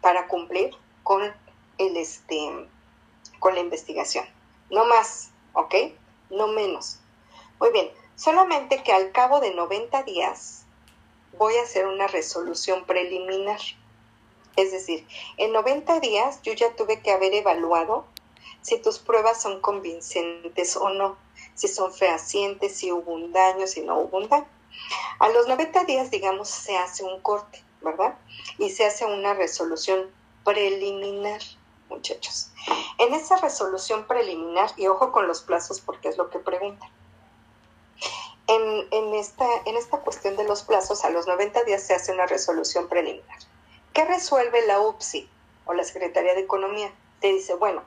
para cumplir con el este con la investigación. No más, ¿ok? No menos. Muy bien, solamente que al cabo de 90 días voy a hacer una resolución preliminar. Es decir, en 90 días yo ya tuve que haber evaluado si tus pruebas son convincentes o no, si son fehacientes, si hubo un daño, si no hubo un daño. A los 90 días, digamos, se hace un corte, ¿verdad? Y se hace una resolución preliminar, muchachos. En esa resolución preliminar, y ojo con los plazos porque es lo que preguntan, en, en, esta, en esta cuestión de los plazos, a los 90 días se hace una resolución preliminar. ¿Qué resuelve la UPSI o la Secretaría de Economía? Te dice, bueno,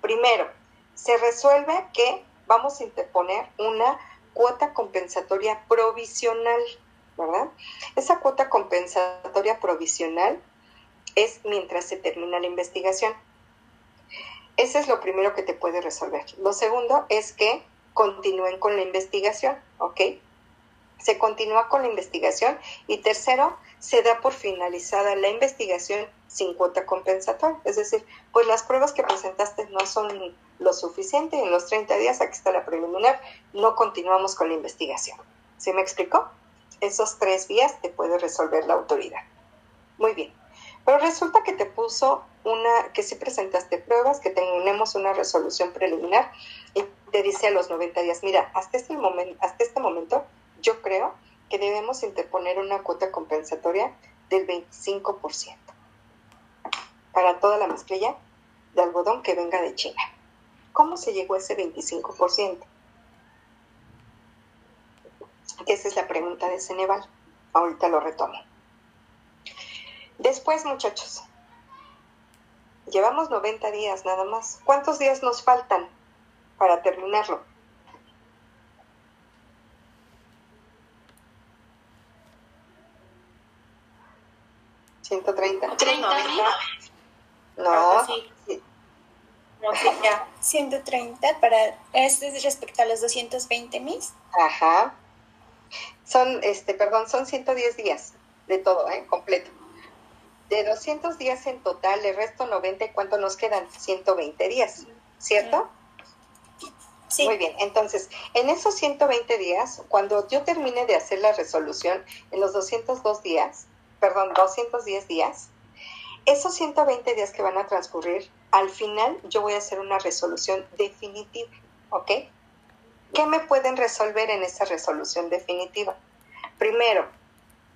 primero, se resuelve que vamos a interponer una cuota compensatoria provisional, ¿verdad? Esa cuota compensatoria provisional es mientras se termina la investigación. Ese es lo primero que te puede resolver. Lo segundo es que continúen con la investigación, ¿ok? Se continúa con la investigación y tercero, se da por finalizada la investigación sin cuota compensatoria. Es decir, pues las pruebas que presentaste no son lo suficiente en los 30 días, aquí está la preliminar, no continuamos con la investigación. ¿Sí me explicó? Esos tres días te puede resolver la autoridad. Muy bien. Pero resulta que te puso una, que sí presentaste pruebas, que tenemos una resolución preliminar y te dice a los 90 días, mira, hasta este, momento, hasta este momento yo creo que debemos interponer una cuota compensatoria del 25% para toda la mezclilla de algodón que venga de China. ¿Cómo se llegó a ese 25%? esa es la pregunta de Ceneval. Ahorita lo retomo. Después, muchachos, llevamos 90 días nada más. ¿Cuántos días nos faltan para terminarlo? ¿130? ¿30 No, sí. No, sí, ya. 130 para, es respecto a los 220 mil. Ajá. Son, este, perdón, son 110 días de todo, ¿eh? Completo. De 200 días en total, el resto 90, ¿y cuánto nos quedan? 120 días, ¿cierto? Sí. Muy bien, entonces, en esos 120 días, cuando yo termine de hacer la resolución en los 202 días, perdón, 210 días, esos 120 días que van a transcurrir, al final yo voy a hacer una resolución definitiva, ¿ok? ¿Qué me pueden resolver en esa resolución definitiva? Primero,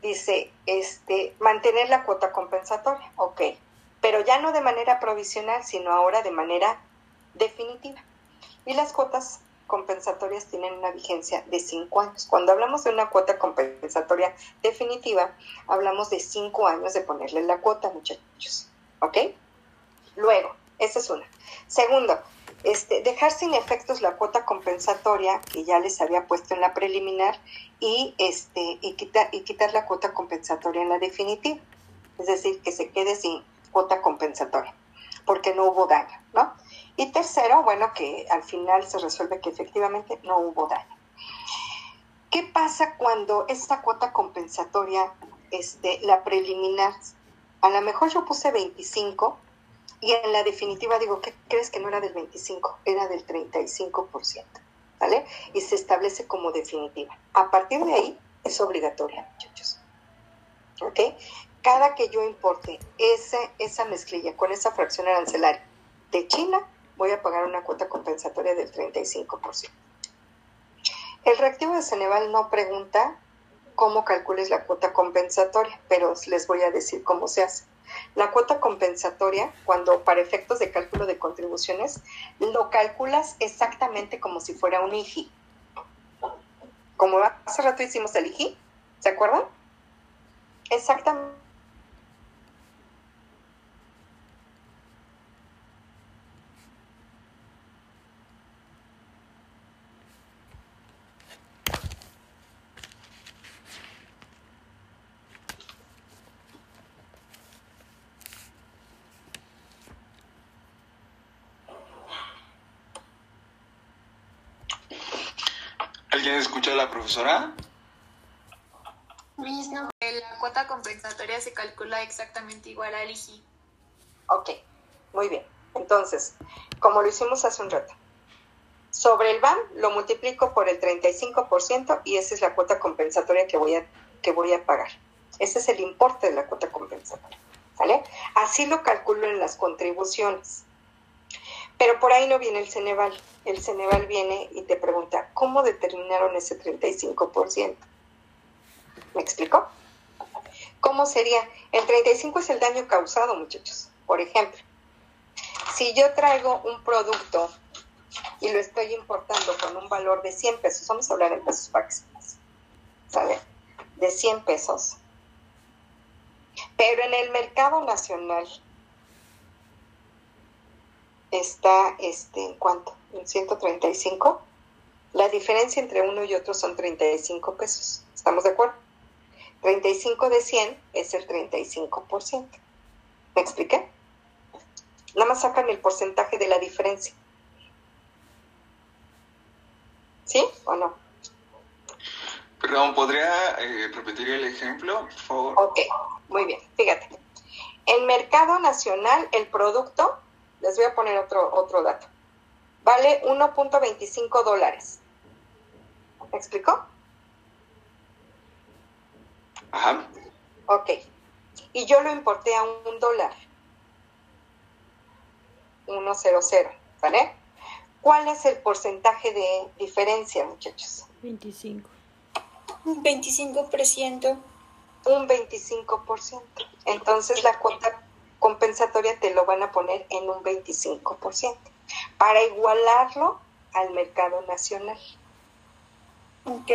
dice, este, mantener la cuota compensatoria, ok, pero ya no de manera provisional, sino ahora de manera definitiva. Y las cuotas compensatorias tienen una vigencia de cinco años. Cuando hablamos de una cuota compensatoria definitiva, hablamos de cinco años de ponerle la cuota, muchachos. ¿Ok? Luego, esa es una. Segundo, este, dejar sin efectos la cuota compensatoria que ya les había puesto en la preliminar y, este, y, quitar, y quitar la cuota compensatoria en la definitiva. Es decir, que se quede sin cuota compensatoria, porque no hubo daño, ¿no? Y tercero, bueno, que al final se resuelve que efectivamente no hubo daño. ¿Qué pasa cuando esta cuota compensatoria, este, la preliminar, a lo mejor yo puse 25 y en la definitiva digo, ¿qué crees que no era del 25? Era del 35%, ¿vale? Y se establece como definitiva. A partir de ahí es obligatoria, muchachos. ¿Ok? Cada que yo importe esa, esa mezclilla con esa fracción arancelaria de China, voy a pagar una cuota compensatoria del 35%. El reactivo de Ceneval no pregunta cómo calcules la cuota compensatoria, pero les voy a decir cómo se hace. La cuota compensatoria, cuando para efectos de cálculo de contribuciones, lo calculas exactamente como si fuera un IGI. Como hace rato hicimos el IGI, ¿se acuerdan? Exactamente. ¿Alguien escucha a la profesora? Miss, no, la cuota compensatoria se calcula exactamente igual al IGI. Ok, muy bien. Entonces, como lo hicimos hace un rato, sobre el BAM lo multiplico por el 35% y esa es la cuota compensatoria que voy a, que voy a pagar. Ese es el importe de la cuota compensatoria. ¿Sale? Así lo calculo en las contribuciones. Pero por ahí no viene el Ceneval. El Ceneval viene y te pregunta, ¿cómo determinaron ese 35%? ¿Me explico? ¿Cómo sería? El 35 es el daño causado, muchachos. Por ejemplo, si yo traigo un producto y lo estoy importando con un valor de 100 pesos, vamos a hablar en pesos máximos, ¿sale? De 100 pesos. Pero en el mercado nacional está, este, ¿en cuánto? En 135. La diferencia entre uno y otro son 35 pesos. ¿Estamos de acuerdo? 35 de 100 es el 35%. ¿Me expliqué? Nada más sacan el porcentaje de la diferencia. ¿Sí o no? Perdón, ¿podría eh, repetir el ejemplo, por favor? Ok, muy bien. Fíjate. En mercado nacional, el producto, les voy a poner otro, otro dato, vale 1.25 dólares. ¿Me explicó? Ajá. Ok. Y yo lo importé a un dólar. 1.00, ¿vale? ¿Cuál es el porcentaje de diferencia, muchachos? 25. 25%. Un 25%. Entonces la cuota compensatoria te lo van a poner en un 25% para igualarlo al mercado nacional. Ok.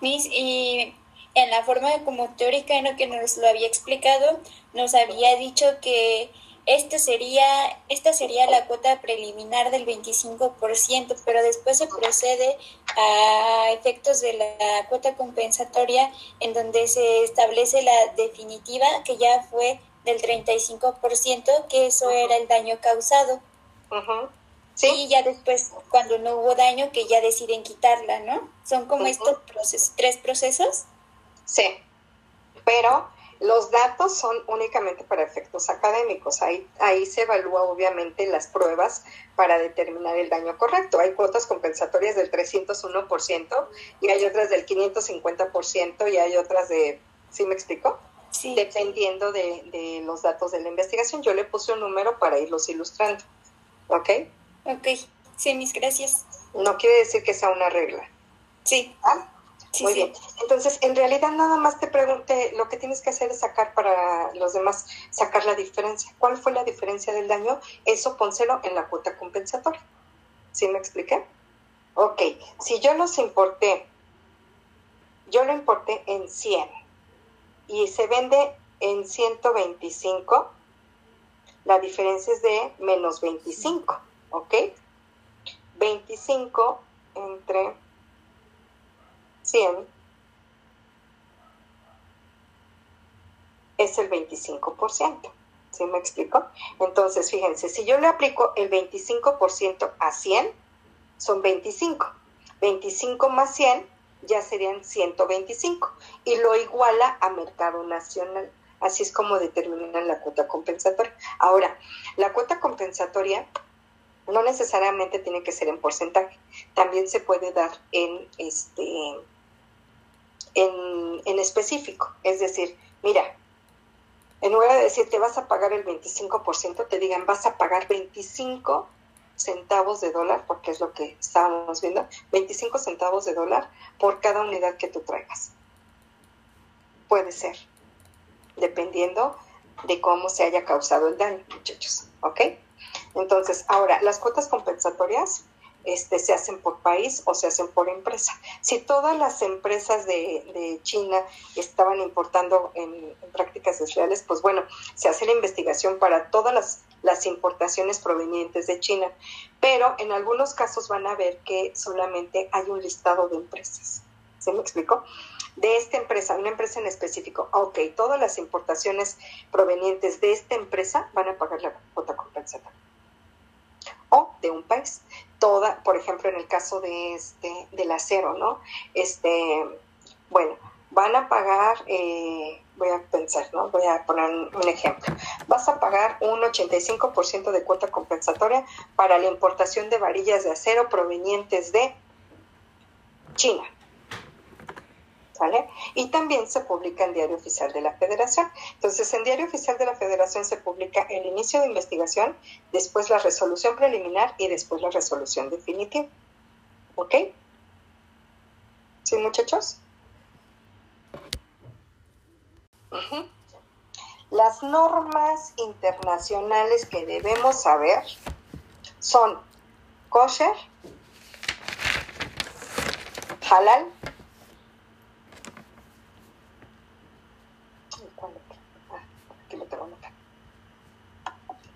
Miss, y en la forma como teórica en lo que nos lo había explicado, nos había dicho que este sería, esta sería la cuota preliminar del 25%, pero después se procede a efectos de la cuota compensatoria en donde se establece la definitiva que ya fue del 35%, que eso era el daño causado. Y ya después, cuando no hubo daño, que ya deciden quitarla, ¿no? Son como estos procesos, tres procesos. Sí. pero los datos son únicamente para efectos académicos. Ahí, ahí se evalúa obviamente las pruebas para determinar el daño correcto. Hay cuotas compensatorias del 301% y hay otras del 550% y hay otras de, ¿sí me explico? Sí. Dependiendo de, de los datos de la investigación. Yo le puse un número para irlos ilustrando. ¿Ok? Ok. Sí, mis gracias. No quiere decir que sea una regla. Sí. ¿Ah? Sí, Muy sí. bien. Entonces, en realidad nada más te pregunté, lo que tienes que hacer es sacar para los demás, sacar la diferencia. ¿Cuál fue la diferencia del daño? Eso pónselo en la cuota compensatoria. ¿Sí me expliqué? Ok, si yo los importé, yo lo importé en 100 y se vende en 125, la diferencia es de menos 25, ¿ok? 25 entre 100 es el 25%. ¿Sí me explico? Entonces, fíjense, si yo le aplico el 25% a 100, son 25. 25 más 100 ya serían 125 y lo iguala a mercado nacional. Así es como determinan la cuota compensatoria. Ahora, la cuota compensatoria no necesariamente tiene que ser en porcentaje, también se puede dar en este en, en específico. Es decir, mira, en lugar de decir te vas a pagar el 25%, te digan vas a pagar 25 centavos de dólar, porque es lo que estábamos viendo, 25 centavos de dólar por cada unidad que tú traigas. Puede ser, dependiendo de cómo se haya causado el daño, muchachos, ¿ok? Entonces, ahora, las cuotas compensatorias este, se hacen por país o se hacen por empresa. Si todas las empresas de, China estaban importando en, prácticas desleales, pues bueno, se hace la investigación para todas las, importaciones provenientes de China, pero en algunos casos van a ver que solamente hay un listado de empresas. ¿Se me explicó? De esta empresa, una empresa en específico, ok, todas las importaciones provenientes de esta empresa van a pagar la cuota compensatoria. O de un país toda, por ejemplo, en el caso de este, del acero, ¿no? Este, bueno, van a pagar, eh, voy a pensar, ¿no? Voy a poner un ejemplo. Vas a pagar un 85% de cuota compensatoria para la importación de varillas de acero provenientes de China. ¿Vale? Y también se publica en Diario Oficial de la Federación. Entonces, en Diario Oficial de la Federación se publica el inicio de investigación, después la resolución preliminar y después la resolución definitiva. ¿Ok? ¿Sí, muchachos? Las normas internacionales que debemos saber son kosher, halal, aquí lo tengo acá.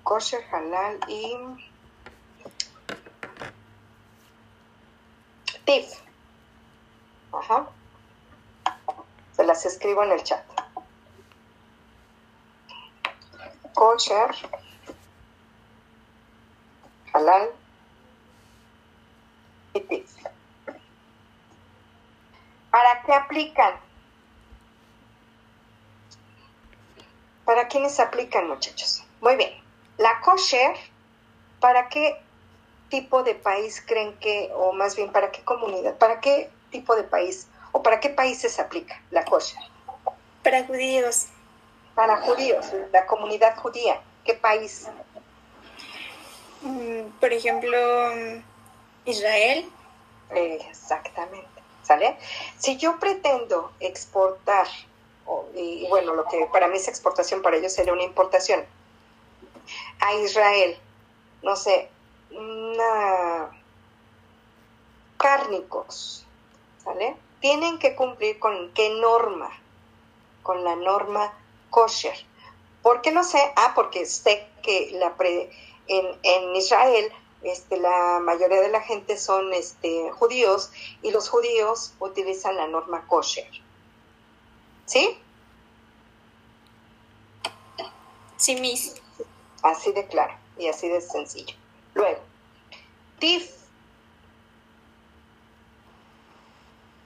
Kosher, halal y TIF. Ajá. Se las escribo en el chat. Kosher, halal y TIF. ¿Para qué aplican? ¿Para quiénes aplican, muchachos? Muy bien. La kosher, ¿para qué tipo de país creen que, o más bien, para qué comunidad, para qué tipo de país, o para qué países se aplica la kosher? Para judíos. Para judíos, la comunidad judía. ¿Qué país? Mm, por ejemplo, Israel. Exactamente. ¿Sale? Si yo pretendo exportar y bueno, lo que para mí es exportación, para ellos sería una importación. A Israel, no sé, cárnicos, ¿sale? Tienen que cumplir con qué norma, con la norma kosher. ¿Por qué no sé? Ah, porque sé que la pre... en, en Israel este, la mayoría de la gente son este, judíos y los judíos utilizan la norma kosher. ¿Sí? Sí, mis. Así de claro y así de sencillo. Luego, TIF.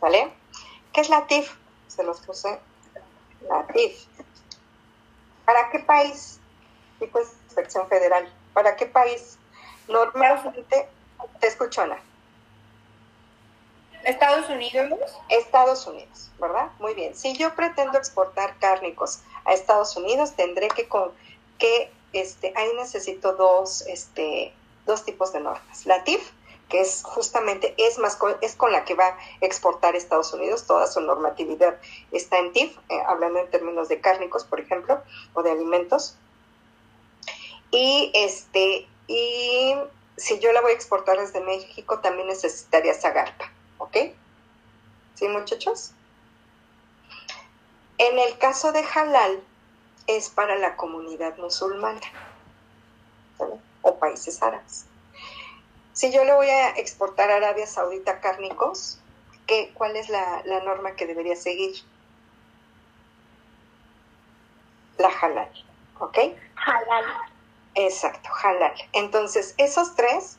¿Vale? ¿Qué es la TIF? Se los puse la TIF. ¿Para qué país? Tipo inspección federal. ¿Para qué país? Normalmente, te escucho, Ana. Estados Unidos. Estados Unidos, ¿verdad? Muy bien. Si yo pretendo exportar cárnicos a Estados Unidos, tendré que, con, que este, ahí necesito dos, este, dos tipos de normas. La TIF, que es justamente, es, más con, es con la que va a exportar Estados Unidos, toda su normatividad está en TIF, eh, hablando en términos de cárnicos, por ejemplo, o de alimentos. Y, este, y si yo la voy a exportar desde México, también necesitaría Zagarpa, ¿ok? ¿Sí, muchachos? En el caso de Halal, es para la comunidad musulmana o países árabes. Si yo le voy a exportar a Arabia Saudita cárnicos, ¿qué, ¿cuál es la, la norma que debería seguir? La halal, ¿ok? Halal. Exacto, halal. Entonces, esos tres,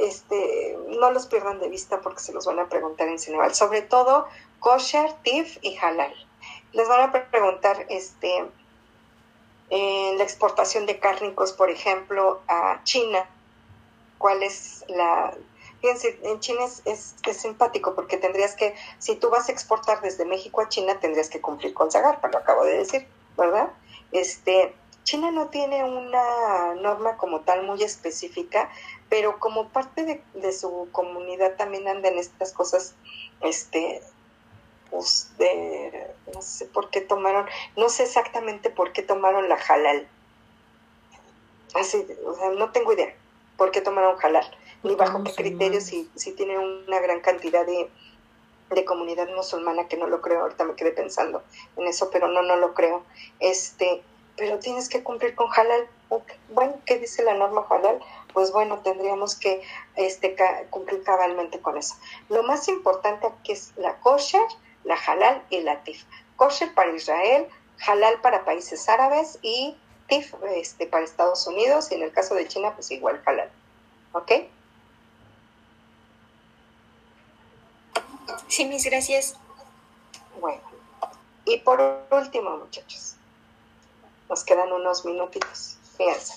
este, no los pierdan de vista porque se los van a preguntar en general. Sobre todo, kosher, tif y halal. Les van a preguntar, este, en la exportación de cárnicos, por ejemplo, a China, cuál es la... Fíjense, en China es, es, simpático porque tendrías que, si tú vas a exportar desde México a China, tendrías que cumplir con Zagarpa, lo acabo de decir, ¿verdad? Este, China no tiene una norma como tal muy específica, pero como parte de, de su comunidad también andan estas cosas, este, pues de, no sé por qué tomaron, no sé exactamente por qué tomaron la halal. Así, o sea, no tengo idea por qué tomaron halal, ni bajo qué criterios, si, si tienen una gran cantidad de, de comunidad musulmana, que no lo creo, ahorita me quedé pensando en eso, pero no, no lo creo. Este, pero tienes que cumplir con halal. Bueno, ¿qué dice la norma halal? Pues bueno, tendríamos que este, cumplir cabalmente con eso. Lo más importante aquí es la kosher, la halal y la tif. Kosher para Israel, halal para países árabes y TIF este, para Estados Unidos y en el caso de China, pues igual halal. ¿Ok? Sí, mis gracias. Bueno, y por último, muchachos, nos quedan unos minutitos. Fíjense.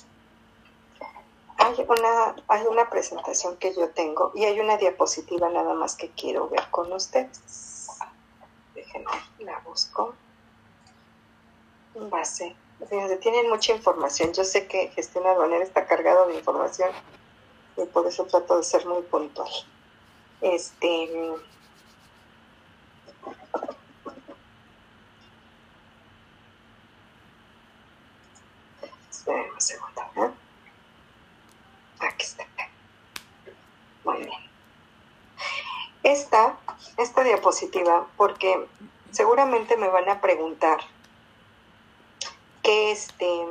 Hay una, hay una presentación que yo tengo y hay una diapositiva nada más que quiero ver con ustedes. Déjenme, la busco. Base. Tienen mucha información. Yo sé que Gestión Aduanera está cargado de información y por eso trato de ser muy puntual. Este. Esperen un segundo. ¿eh? Aquí está. Muy bien. Esta, esta diapositiva, porque seguramente me van a preguntar que este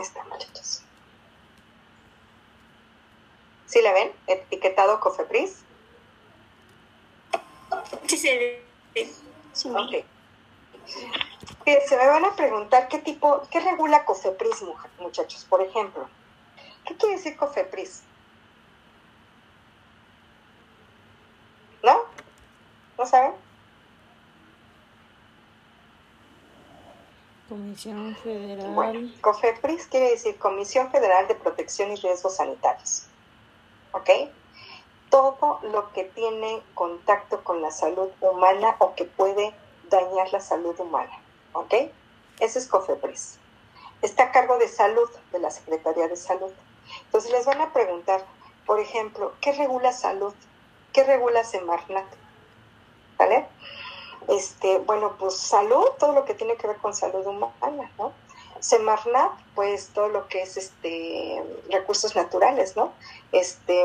está muchachos ¿Sí la ven? etiquetado Cofepris sí se ve sí. ok se me van a preguntar qué tipo, qué regula Cofepris, muchachos, por ejemplo. ¿Qué quiere decir Cofepris? ¿No? ¿No saben? Comisión Federal. Bueno, COFEPRIS quiere decir Comisión Federal de Protección y Riesgos Sanitarios. ¿Ok? Todo lo que tiene contacto con la salud humana o que puede dañar la salud humana. ¿Ok? Ese es COFEPRIS. Está a cargo de salud, de la Secretaría de Salud. Entonces les van a preguntar, por ejemplo, ¿qué regula salud? ¿Qué regula Semarnat? ¿Vale? Este, bueno, pues salud, todo lo que tiene que ver con salud humana, ¿no? Semarnat, pues todo lo que es este recursos naturales, ¿no? Este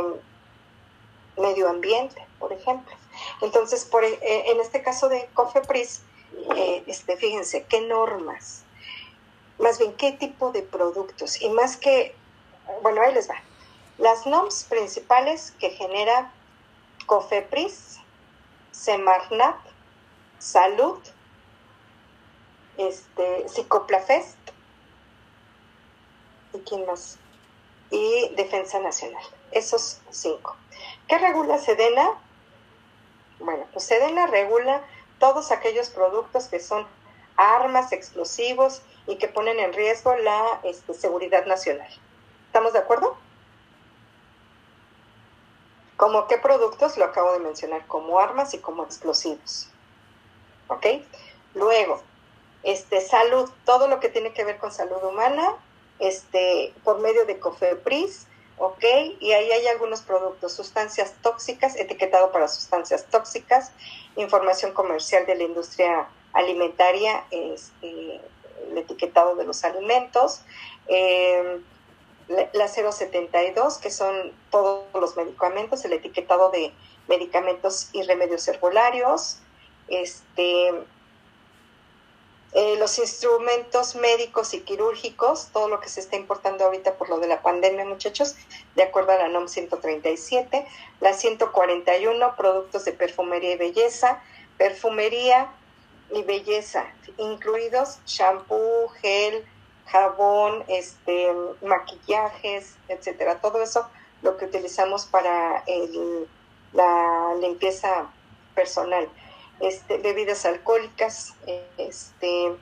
medio ambiente, por ejemplo. Entonces, por, eh, en este caso de COFEPRIS, eh, este, fíjense, ¿qué normas? Más bien, ¿qué tipo de productos? Y más que, bueno, ahí les va. Las NOMS principales que genera COFEPRIS, Semarnat, Salud, este, Psicoplafest, ¿y quién más? Y Defensa Nacional. Esos cinco. ¿Qué regula Sedena? Bueno, pues Sedena regula todos aquellos productos que son armas, explosivos y que ponen en riesgo la este, seguridad nacional. ¿Estamos de acuerdo? ¿Como qué productos? Lo acabo de mencionar, como armas y como explosivos. Luego, este, salud, todo lo que tiene que ver con salud humana, este, por medio de COFEPRIS, ¿ok? Y ahí hay algunos productos, sustancias tóxicas, etiquetado para sustancias tóxicas, información comercial de la industria alimentaria, este, el etiquetado de los alimentos, eh, la 072, que son todos los medicamentos, el etiquetado de medicamentos y remedios herbolarios, este, eh, los instrumentos médicos y quirúrgicos, todo lo que se está importando ahorita por lo de la pandemia, muchachos, de acuerdo a la NOM 137, la 141, productos de perfumería y belleza, perfumería y belleza, incluidos shampoo, gel, jabón, este, maquillajes, etcétera. Todo eso lo que utilizamos para la limpieza personal. Este, bebidas alcohólicas, este,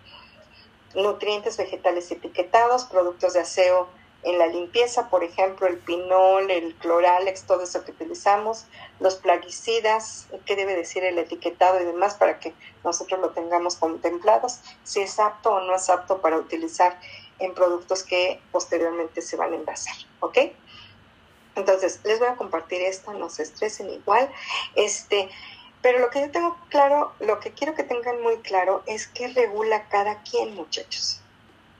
nutrientes vegetales etiquetados, productos de aseo en la limpieza, por ejemplo, el pinol, el cloralex, todo eso que utilizamos, los plaguicidas, qué debe decir el etiquetado y demás para que nosotros lo tengamos contemplados, si es apto o no es apto para utilizar en productos que posteriormente se van a envasar, ¿ok? Entonces, les voy a compartir esto, no se estresen igual. Este, pero lo que yo tengo claro, lo que quiero que tengan muy claro es que regula cada quien, muchachos.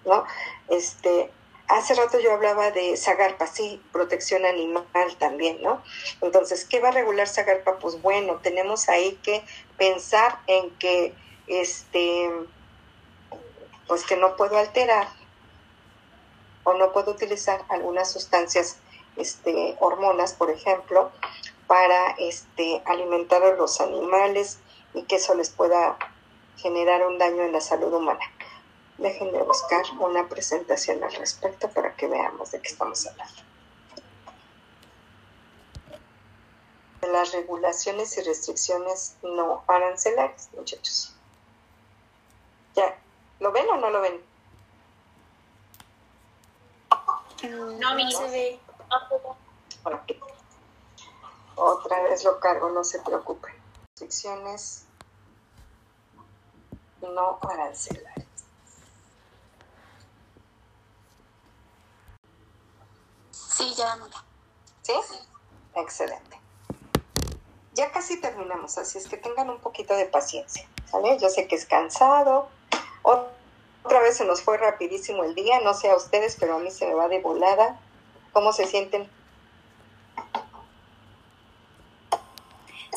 ¿No? Este, hace rato yo hablaba de Zagarpa, sí, protección animal también, ¿no? Entonces, ¿qué va a regular Zagarpa? Pues bueno, tenemos ahí que pensar en que este pues que no puedo alterar o no puedo utilizar algunas sustancias este, hormonas, por ejemplo, para este, alimentar a los animales y que eso les pueda generar un daño en la salud humana. Déjenme buscar una presentación al respecto para que veamos de qué estamos hablando. De las regulaciones y restricciones no arancelarias, muchachos. ¿Ya? ¿Lo ven o no lo ven? No, mi se ve. Otra vez lo cargo, no se preocupen. Restricciones no arancelarias. Sí, ya. ¿Sí? Excelente. Ya casi terminamos, así es que tengan un poquito de paciencia, ¿vale? Yo sé que es cansado. Otra vez se nos fue rapidísimo el día, no sé a ustedes, pero a mí se me va de volada. ¿Cómo se sienten?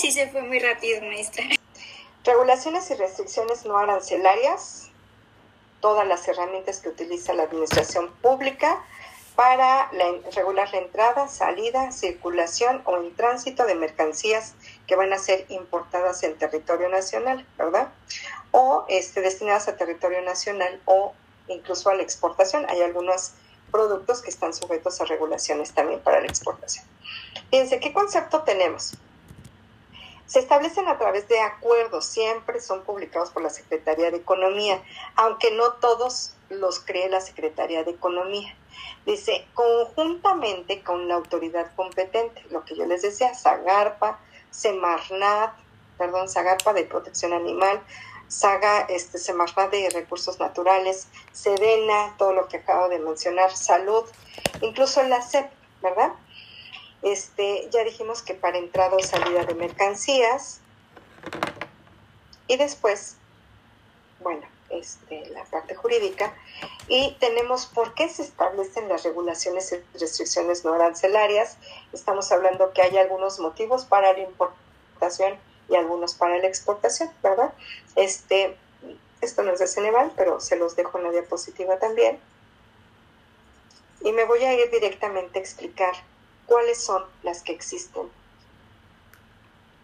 Sí, se fue muy rápido, maestra. Regulaciones y restricciones no arancelarias, todas las herramientas que utiliza la administración pública para regular la entrada, salida, circulación o en tránsito de mercancías que van a ser importadas en territorio nacional, ¿verdad? O este, destinadas a territorio nacional o incluso a la exportación. Hay algunos productos que están sujetos a regulaciones también para la exportación. Fíjense, ¿qué concepto tenemos? Se establecen a través de acuerdos, siempre son publicados por la Secretaría de Economía, aunque no todos los cree la Secretaría de Economía. Dice, conjuntamente con la autoridad competente, lo que yo les decía, Zagarpa, Semarnat, perdón, Zagarpa de Protección Animal, Saga, este, Semarnat de Recursos Naturales, Sedena, todo lo que acabo de mencionar, Salud, incluso la CEP, ¿verdad? Este, ya dijimos que para entrada o salida de mercancías. Y después, bueno, este, la parte jurídica. Y tenemos por qué se establecen las regulaciones y restricciones no arancelarias. Estamos hablando que hay algunos motivos para la importación y algunos para la exportación, ¿verdad? Este, esto no es de Ceneval, pero se los dejo en la diapositiva también. Y me voy a ir directamente a explicar cuáles son las que existen,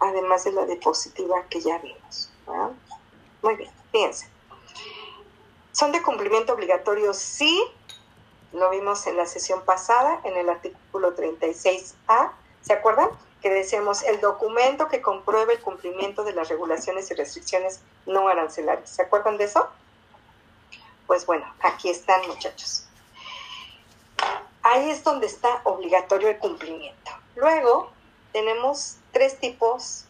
además de la diapositiva que ya vimos. Muy bien, fíjense. Son de cumplimiento obligatorio, sí, lo vimos en la sesión pasada, en el artículo 36A, ¿se acuerdan? que decíamos el documento que compruebe el cumplimiento de las regulaciones y restricciones no arancelarias. ¿Se acuerdan de eso? Pues bueno, aquí están muchachos. Ahí es donde está obligatorio el cumplimiento. Luego tenemos tres tipos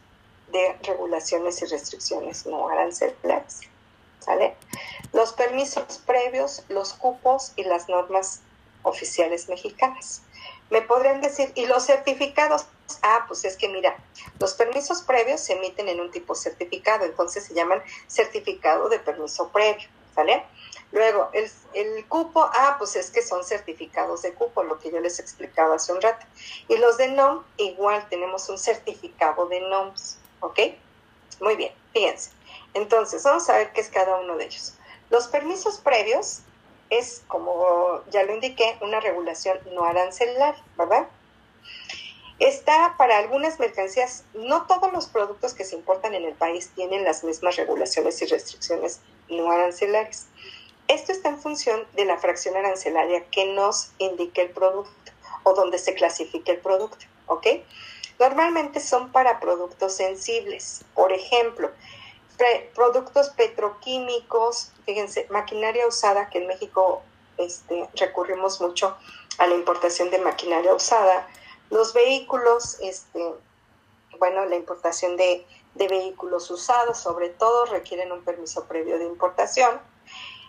de regulaciones y restricciones no arancelarias. ¿Sale? Los permisos previos, los cupos y las normas oficiales mexicanas. Me podrían decir, ¿y los certificados? Ah, pues es que mira, los permisos previos se emiten en un tipo certificado, entonces se llaman certificado de permiso previo, ¿sale? Luego, el, el, cupo, ah, pues es que son certificados de cupo, lo que yo les explicaba hace un rato. Y los de NOM, igual tenemos un certificado de NOMS, ¿ok? Muy bien, fíjense. Entonces, vamos a ver qué es cada uno de ellos. Los permisos previos es, como ya lo indiqué, una regulación no arancelar, ¿verdad? Está para algunas mercancías, no todos los productos que se importan en el país tienen las mismas regulaciones y restricciones no arancelarias. Esto está en función de la fracción arancelaria que nos indique el producto o donde se clasifique el producto, ¿ok? Normalmente son para productos sensibles. Por ejemplo, productos petroquímicos, fíjense, maquinaria usada, que en México este, recurrimos mucho a la importación de maquinaria usada, los vehículos, este, bueno, la importación de, de vehículos usados, sobre todo, requieren un permiso previo de importación.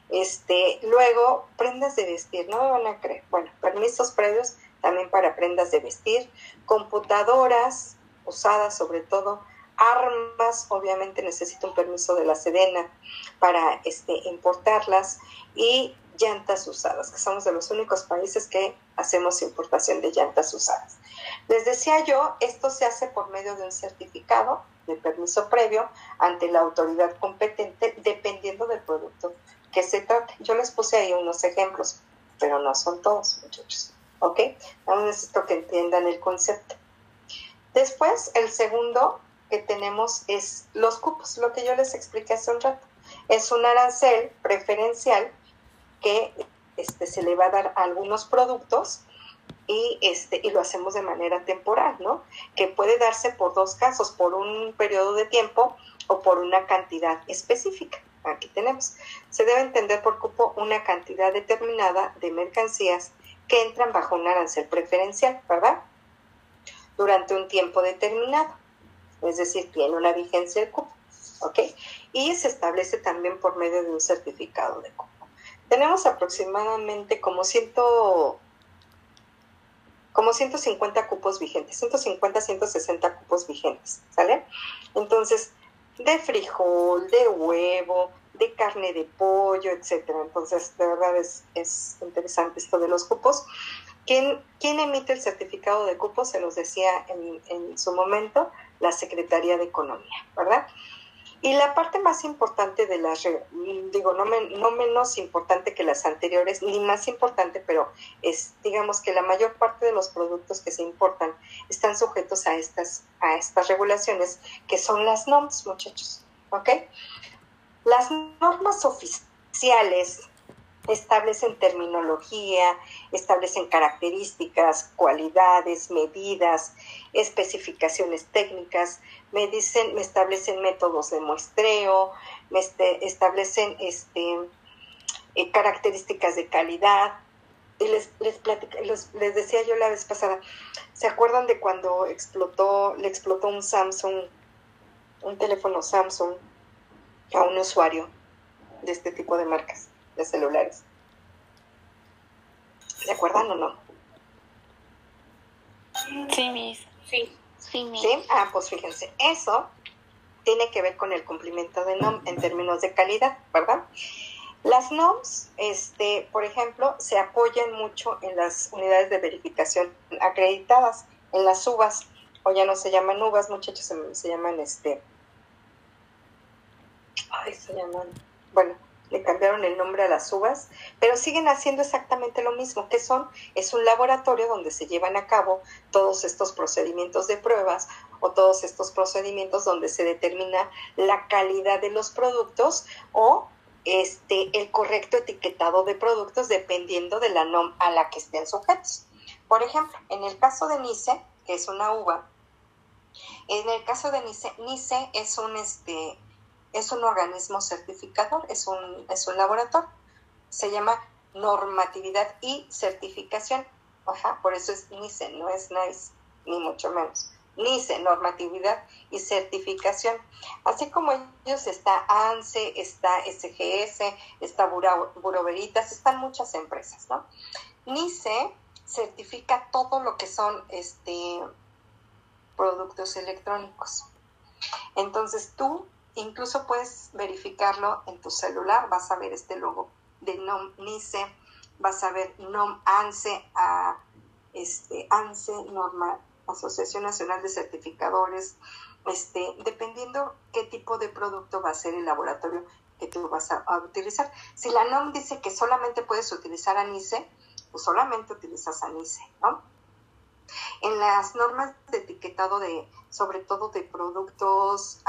Este, luego, prendas de vestir, no me van a creer. Bueno, permisos previos también para prendas de vestir, computadoras usadas sobre todo, armas, obviamente necesita un permiso de la Sedena para este, importarlas y llantas usadas, que somos de los únicos países que hacemos importación de llantas usadas. Les decía yo, esto se hace por medio de un certificado de permiso previo ante la autoridad competente, dependiendo del producto que se trate. Yo les puse ahí unos ejemplos, pero no son todos, muchachos. ¿Ok? No necesito que entiendan el concepto. Después, el segundo que tenemos es los cupos, lo que yo les expliqué hace un rato. Es un arancel preferencial que este, se le va a dar a algunos productos y, este, y lo hacemos de manera temporal, ¿no? Que puede darse por dos casos, por un periodo de tiempo o por una cantidad específica. Aquí tenemos. Se debe entender por cupo una cantidad determinada de mercancías que entran bajo un arancel preferencial, ¿verdad? Durante un tiempo determinado es decir, tiene una vigencia el cupo, ¿ok? Y se establece también por medio de un certificado de cupo. Tenemos aproximadamente como ciento como 150 cupos vigentes, 150, 160 cupos vigentes, ¿sale? Entonces, de frijol, de huevo, de carne de pollo, etcétera. Entonces, de verdad es, es interesante esto de los cupos. ¿Quién, ¿Quién, emite el certificado de cupos? Se los decía en, en su momento, la Secretaría de Economía, ¿verdad? Y la parte más importante de las, digo, no, no menos importante que las anteriores, ni más importante, pero es, digamos que la mayor parte de los productos que se importan están sujetos a estas, a estas regulaciones, que son las normas, muchachos, ¿ok? Las normas oficiales establecen terminología, establecen características, cualidades, medidas, especificaciones técnicas, me dicen, me establecen métodos de muestreo, me este, establecen este, eh, características de calidad. Y les, les, les, decía yo la vez pasada, ¿se acuerdan de cuando explotó, le explotó un Samsung, un teléfono Samsung a un usuario de este tipo de marcas? De celulares. ¿Se acuerdan o no? Sí, mis. Sí. Sí, mis. ¿Sí? Ah, pues fíjense, eso tiene que ver con el cumplimiento de NOM en términos de calidad, ¿verdad? Las NOMs, este, por ejemplo, se apoyan mucho en las unidades de verificación acreditadas, en las uvas, o ya no se llaman uvas, muchachos, se, se llaman este. Ay, se llaman. Bueno, cambiaron el nombre a las uvas, pero siguen haciendo exactamente lo mismo. que son? Es un laboratorio donde se llevan a cabo todos estos procedimientos de pruebas o todos estos procedimientos donde se determina la calidad de los productos o este, el correcto etiquetado de productos dependiendo de la NOM a la que estén sujetos. Por ejemplo, en el caso de Nice, que es una uva, En el caso de NICE, NICE es un, este, es un organismo certificador, es un, es un laboratorio. Se llama normatividad y certificación. Ajá, por eso es NICE, no es NICE, ni mucho menos. NICE, normatividad y certificación. Así como ellos está ANSE, está SGS, está Buro están muchas empresas, ¿no? NICE certifica todo lo que son este, productos electrónicos. Entonces tú incluso puedes verificarlo en tu celular, vas a ver este logo de NOM NICE, vas a ver NOM ANSE, este, ANSE, norma, Asociación Nacional de Certificadores, este, dependiendo qué tipo de producto va a ser el laboratorio que tú vas a, utilizar. Si la NOM dice que solamente puedes utilizar ANICE, pues solamente utilizas ANICE, ¿no? En las normas de etiquetado de, sobre todo de productos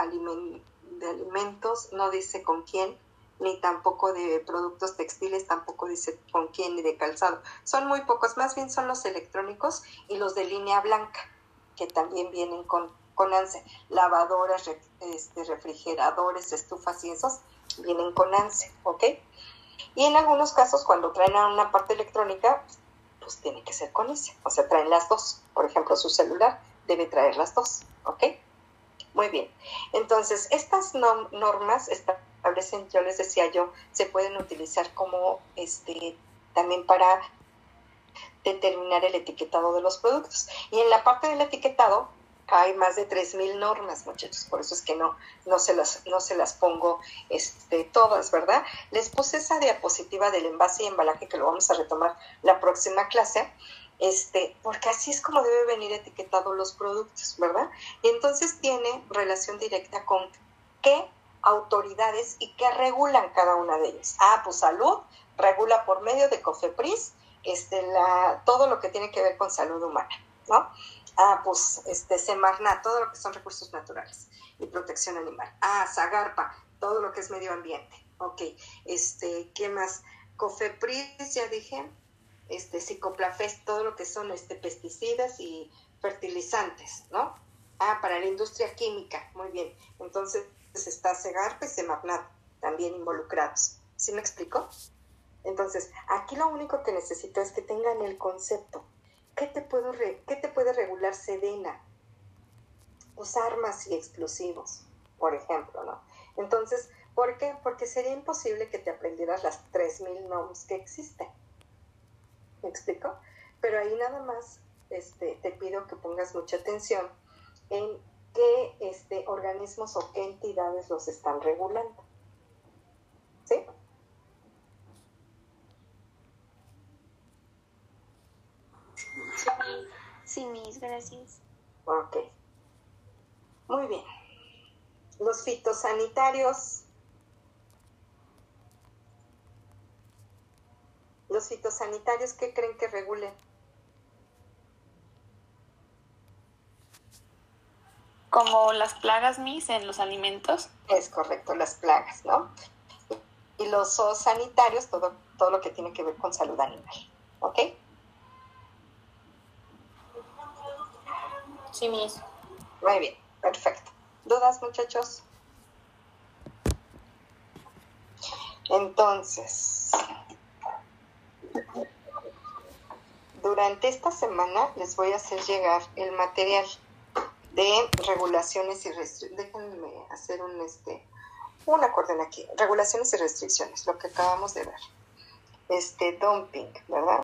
de alimentos, no dice con quién, ni tampoco de productos textiles, tampoco dice con quién, ni de calzado. Son muy pocos, más bien son los electrónicos y los de línea blanca, que también vienen con, con ANSE. Lavadoras, este, refrigeradores, estufas y esos vienen con ANSE, ¿ok? Y en algunos casos, cuando traen una parte electrónica, pues tiene que ser con ese. O sea, traen las dos. Por ejemplo, su celular debe traer las dos, ¿ok? Muy bien. Entonces, estas normas establecen, yo les decía yo, se pueden utilizar como este también para determinar el etiquetado de los productos. Y en la parte del etiquetado hay más de 3.000 normas, muchachos, por eso es que no, no, se, las, no se las pongo este, todas, ¿verdad? Les puse esa diapositiva del envase y embalaje que lo vamos a retomar la próxima clase, este, porque así es como debe venir etiquetado los productos, ¿verdad? Y entonces tiene relación directa con qué autoridades y qué regulan cada una de ellas. Ah, pues salud regula por medio de COFEPRIS este, la, todo lo que tiene que ver con salud humana, ¿no? Ah, pues este, Semarnat, todo lo que son recursos naturales y protección animal. Ah, Zagarpa, todo lo que es medio ambiente. Ok, este, ¿qué más? Cofepris, ya dije, este, Psicoplafest, todo lo que son este, pesticidas y fertilizantes, ¿no? Ah, para la industria química, muy bien. Entonces está Segarpa y Semarnat también involucrados. ¿Sí me explico? Entonces, aquí lo único que necesito es que tengan el concepto ¿Qué te, puedo ¿Qué te puede regular Sedena? Pues armas y explosivos, por ejemplo, ¿no? Entonces, ¿por qué? Porque sería imposible que te aprendieras las 3.000 NOMs que existen. ¿Me explico? Pero ahí nada más este, te pido que pongas mucha atención en qué este, organismos o qué entidades los están regulando. ¿Sí? Sí, mis, gracias. Ok. Muy bien. Los fitosanitarios. Los fitosanitarios, ¿qué creen que regulen? Como las plagas, mis, en los alimentos. Es correcto, las plagas, ¿no? Y los sanitarios, todo, todo lo que tiene que ver con salud animal. ¿Ok? Sí, mis. Muy bien, perfecto. ¿Dudas, muchachos? Entonces, durante esta semana les voy a hacer llegar el material de regulaciones y restricciones. Déjenme hacer un, este, un acorde aquí. Regulaciones y restricciones, lo que acabamos de ver. Este dumping, ¿verdad?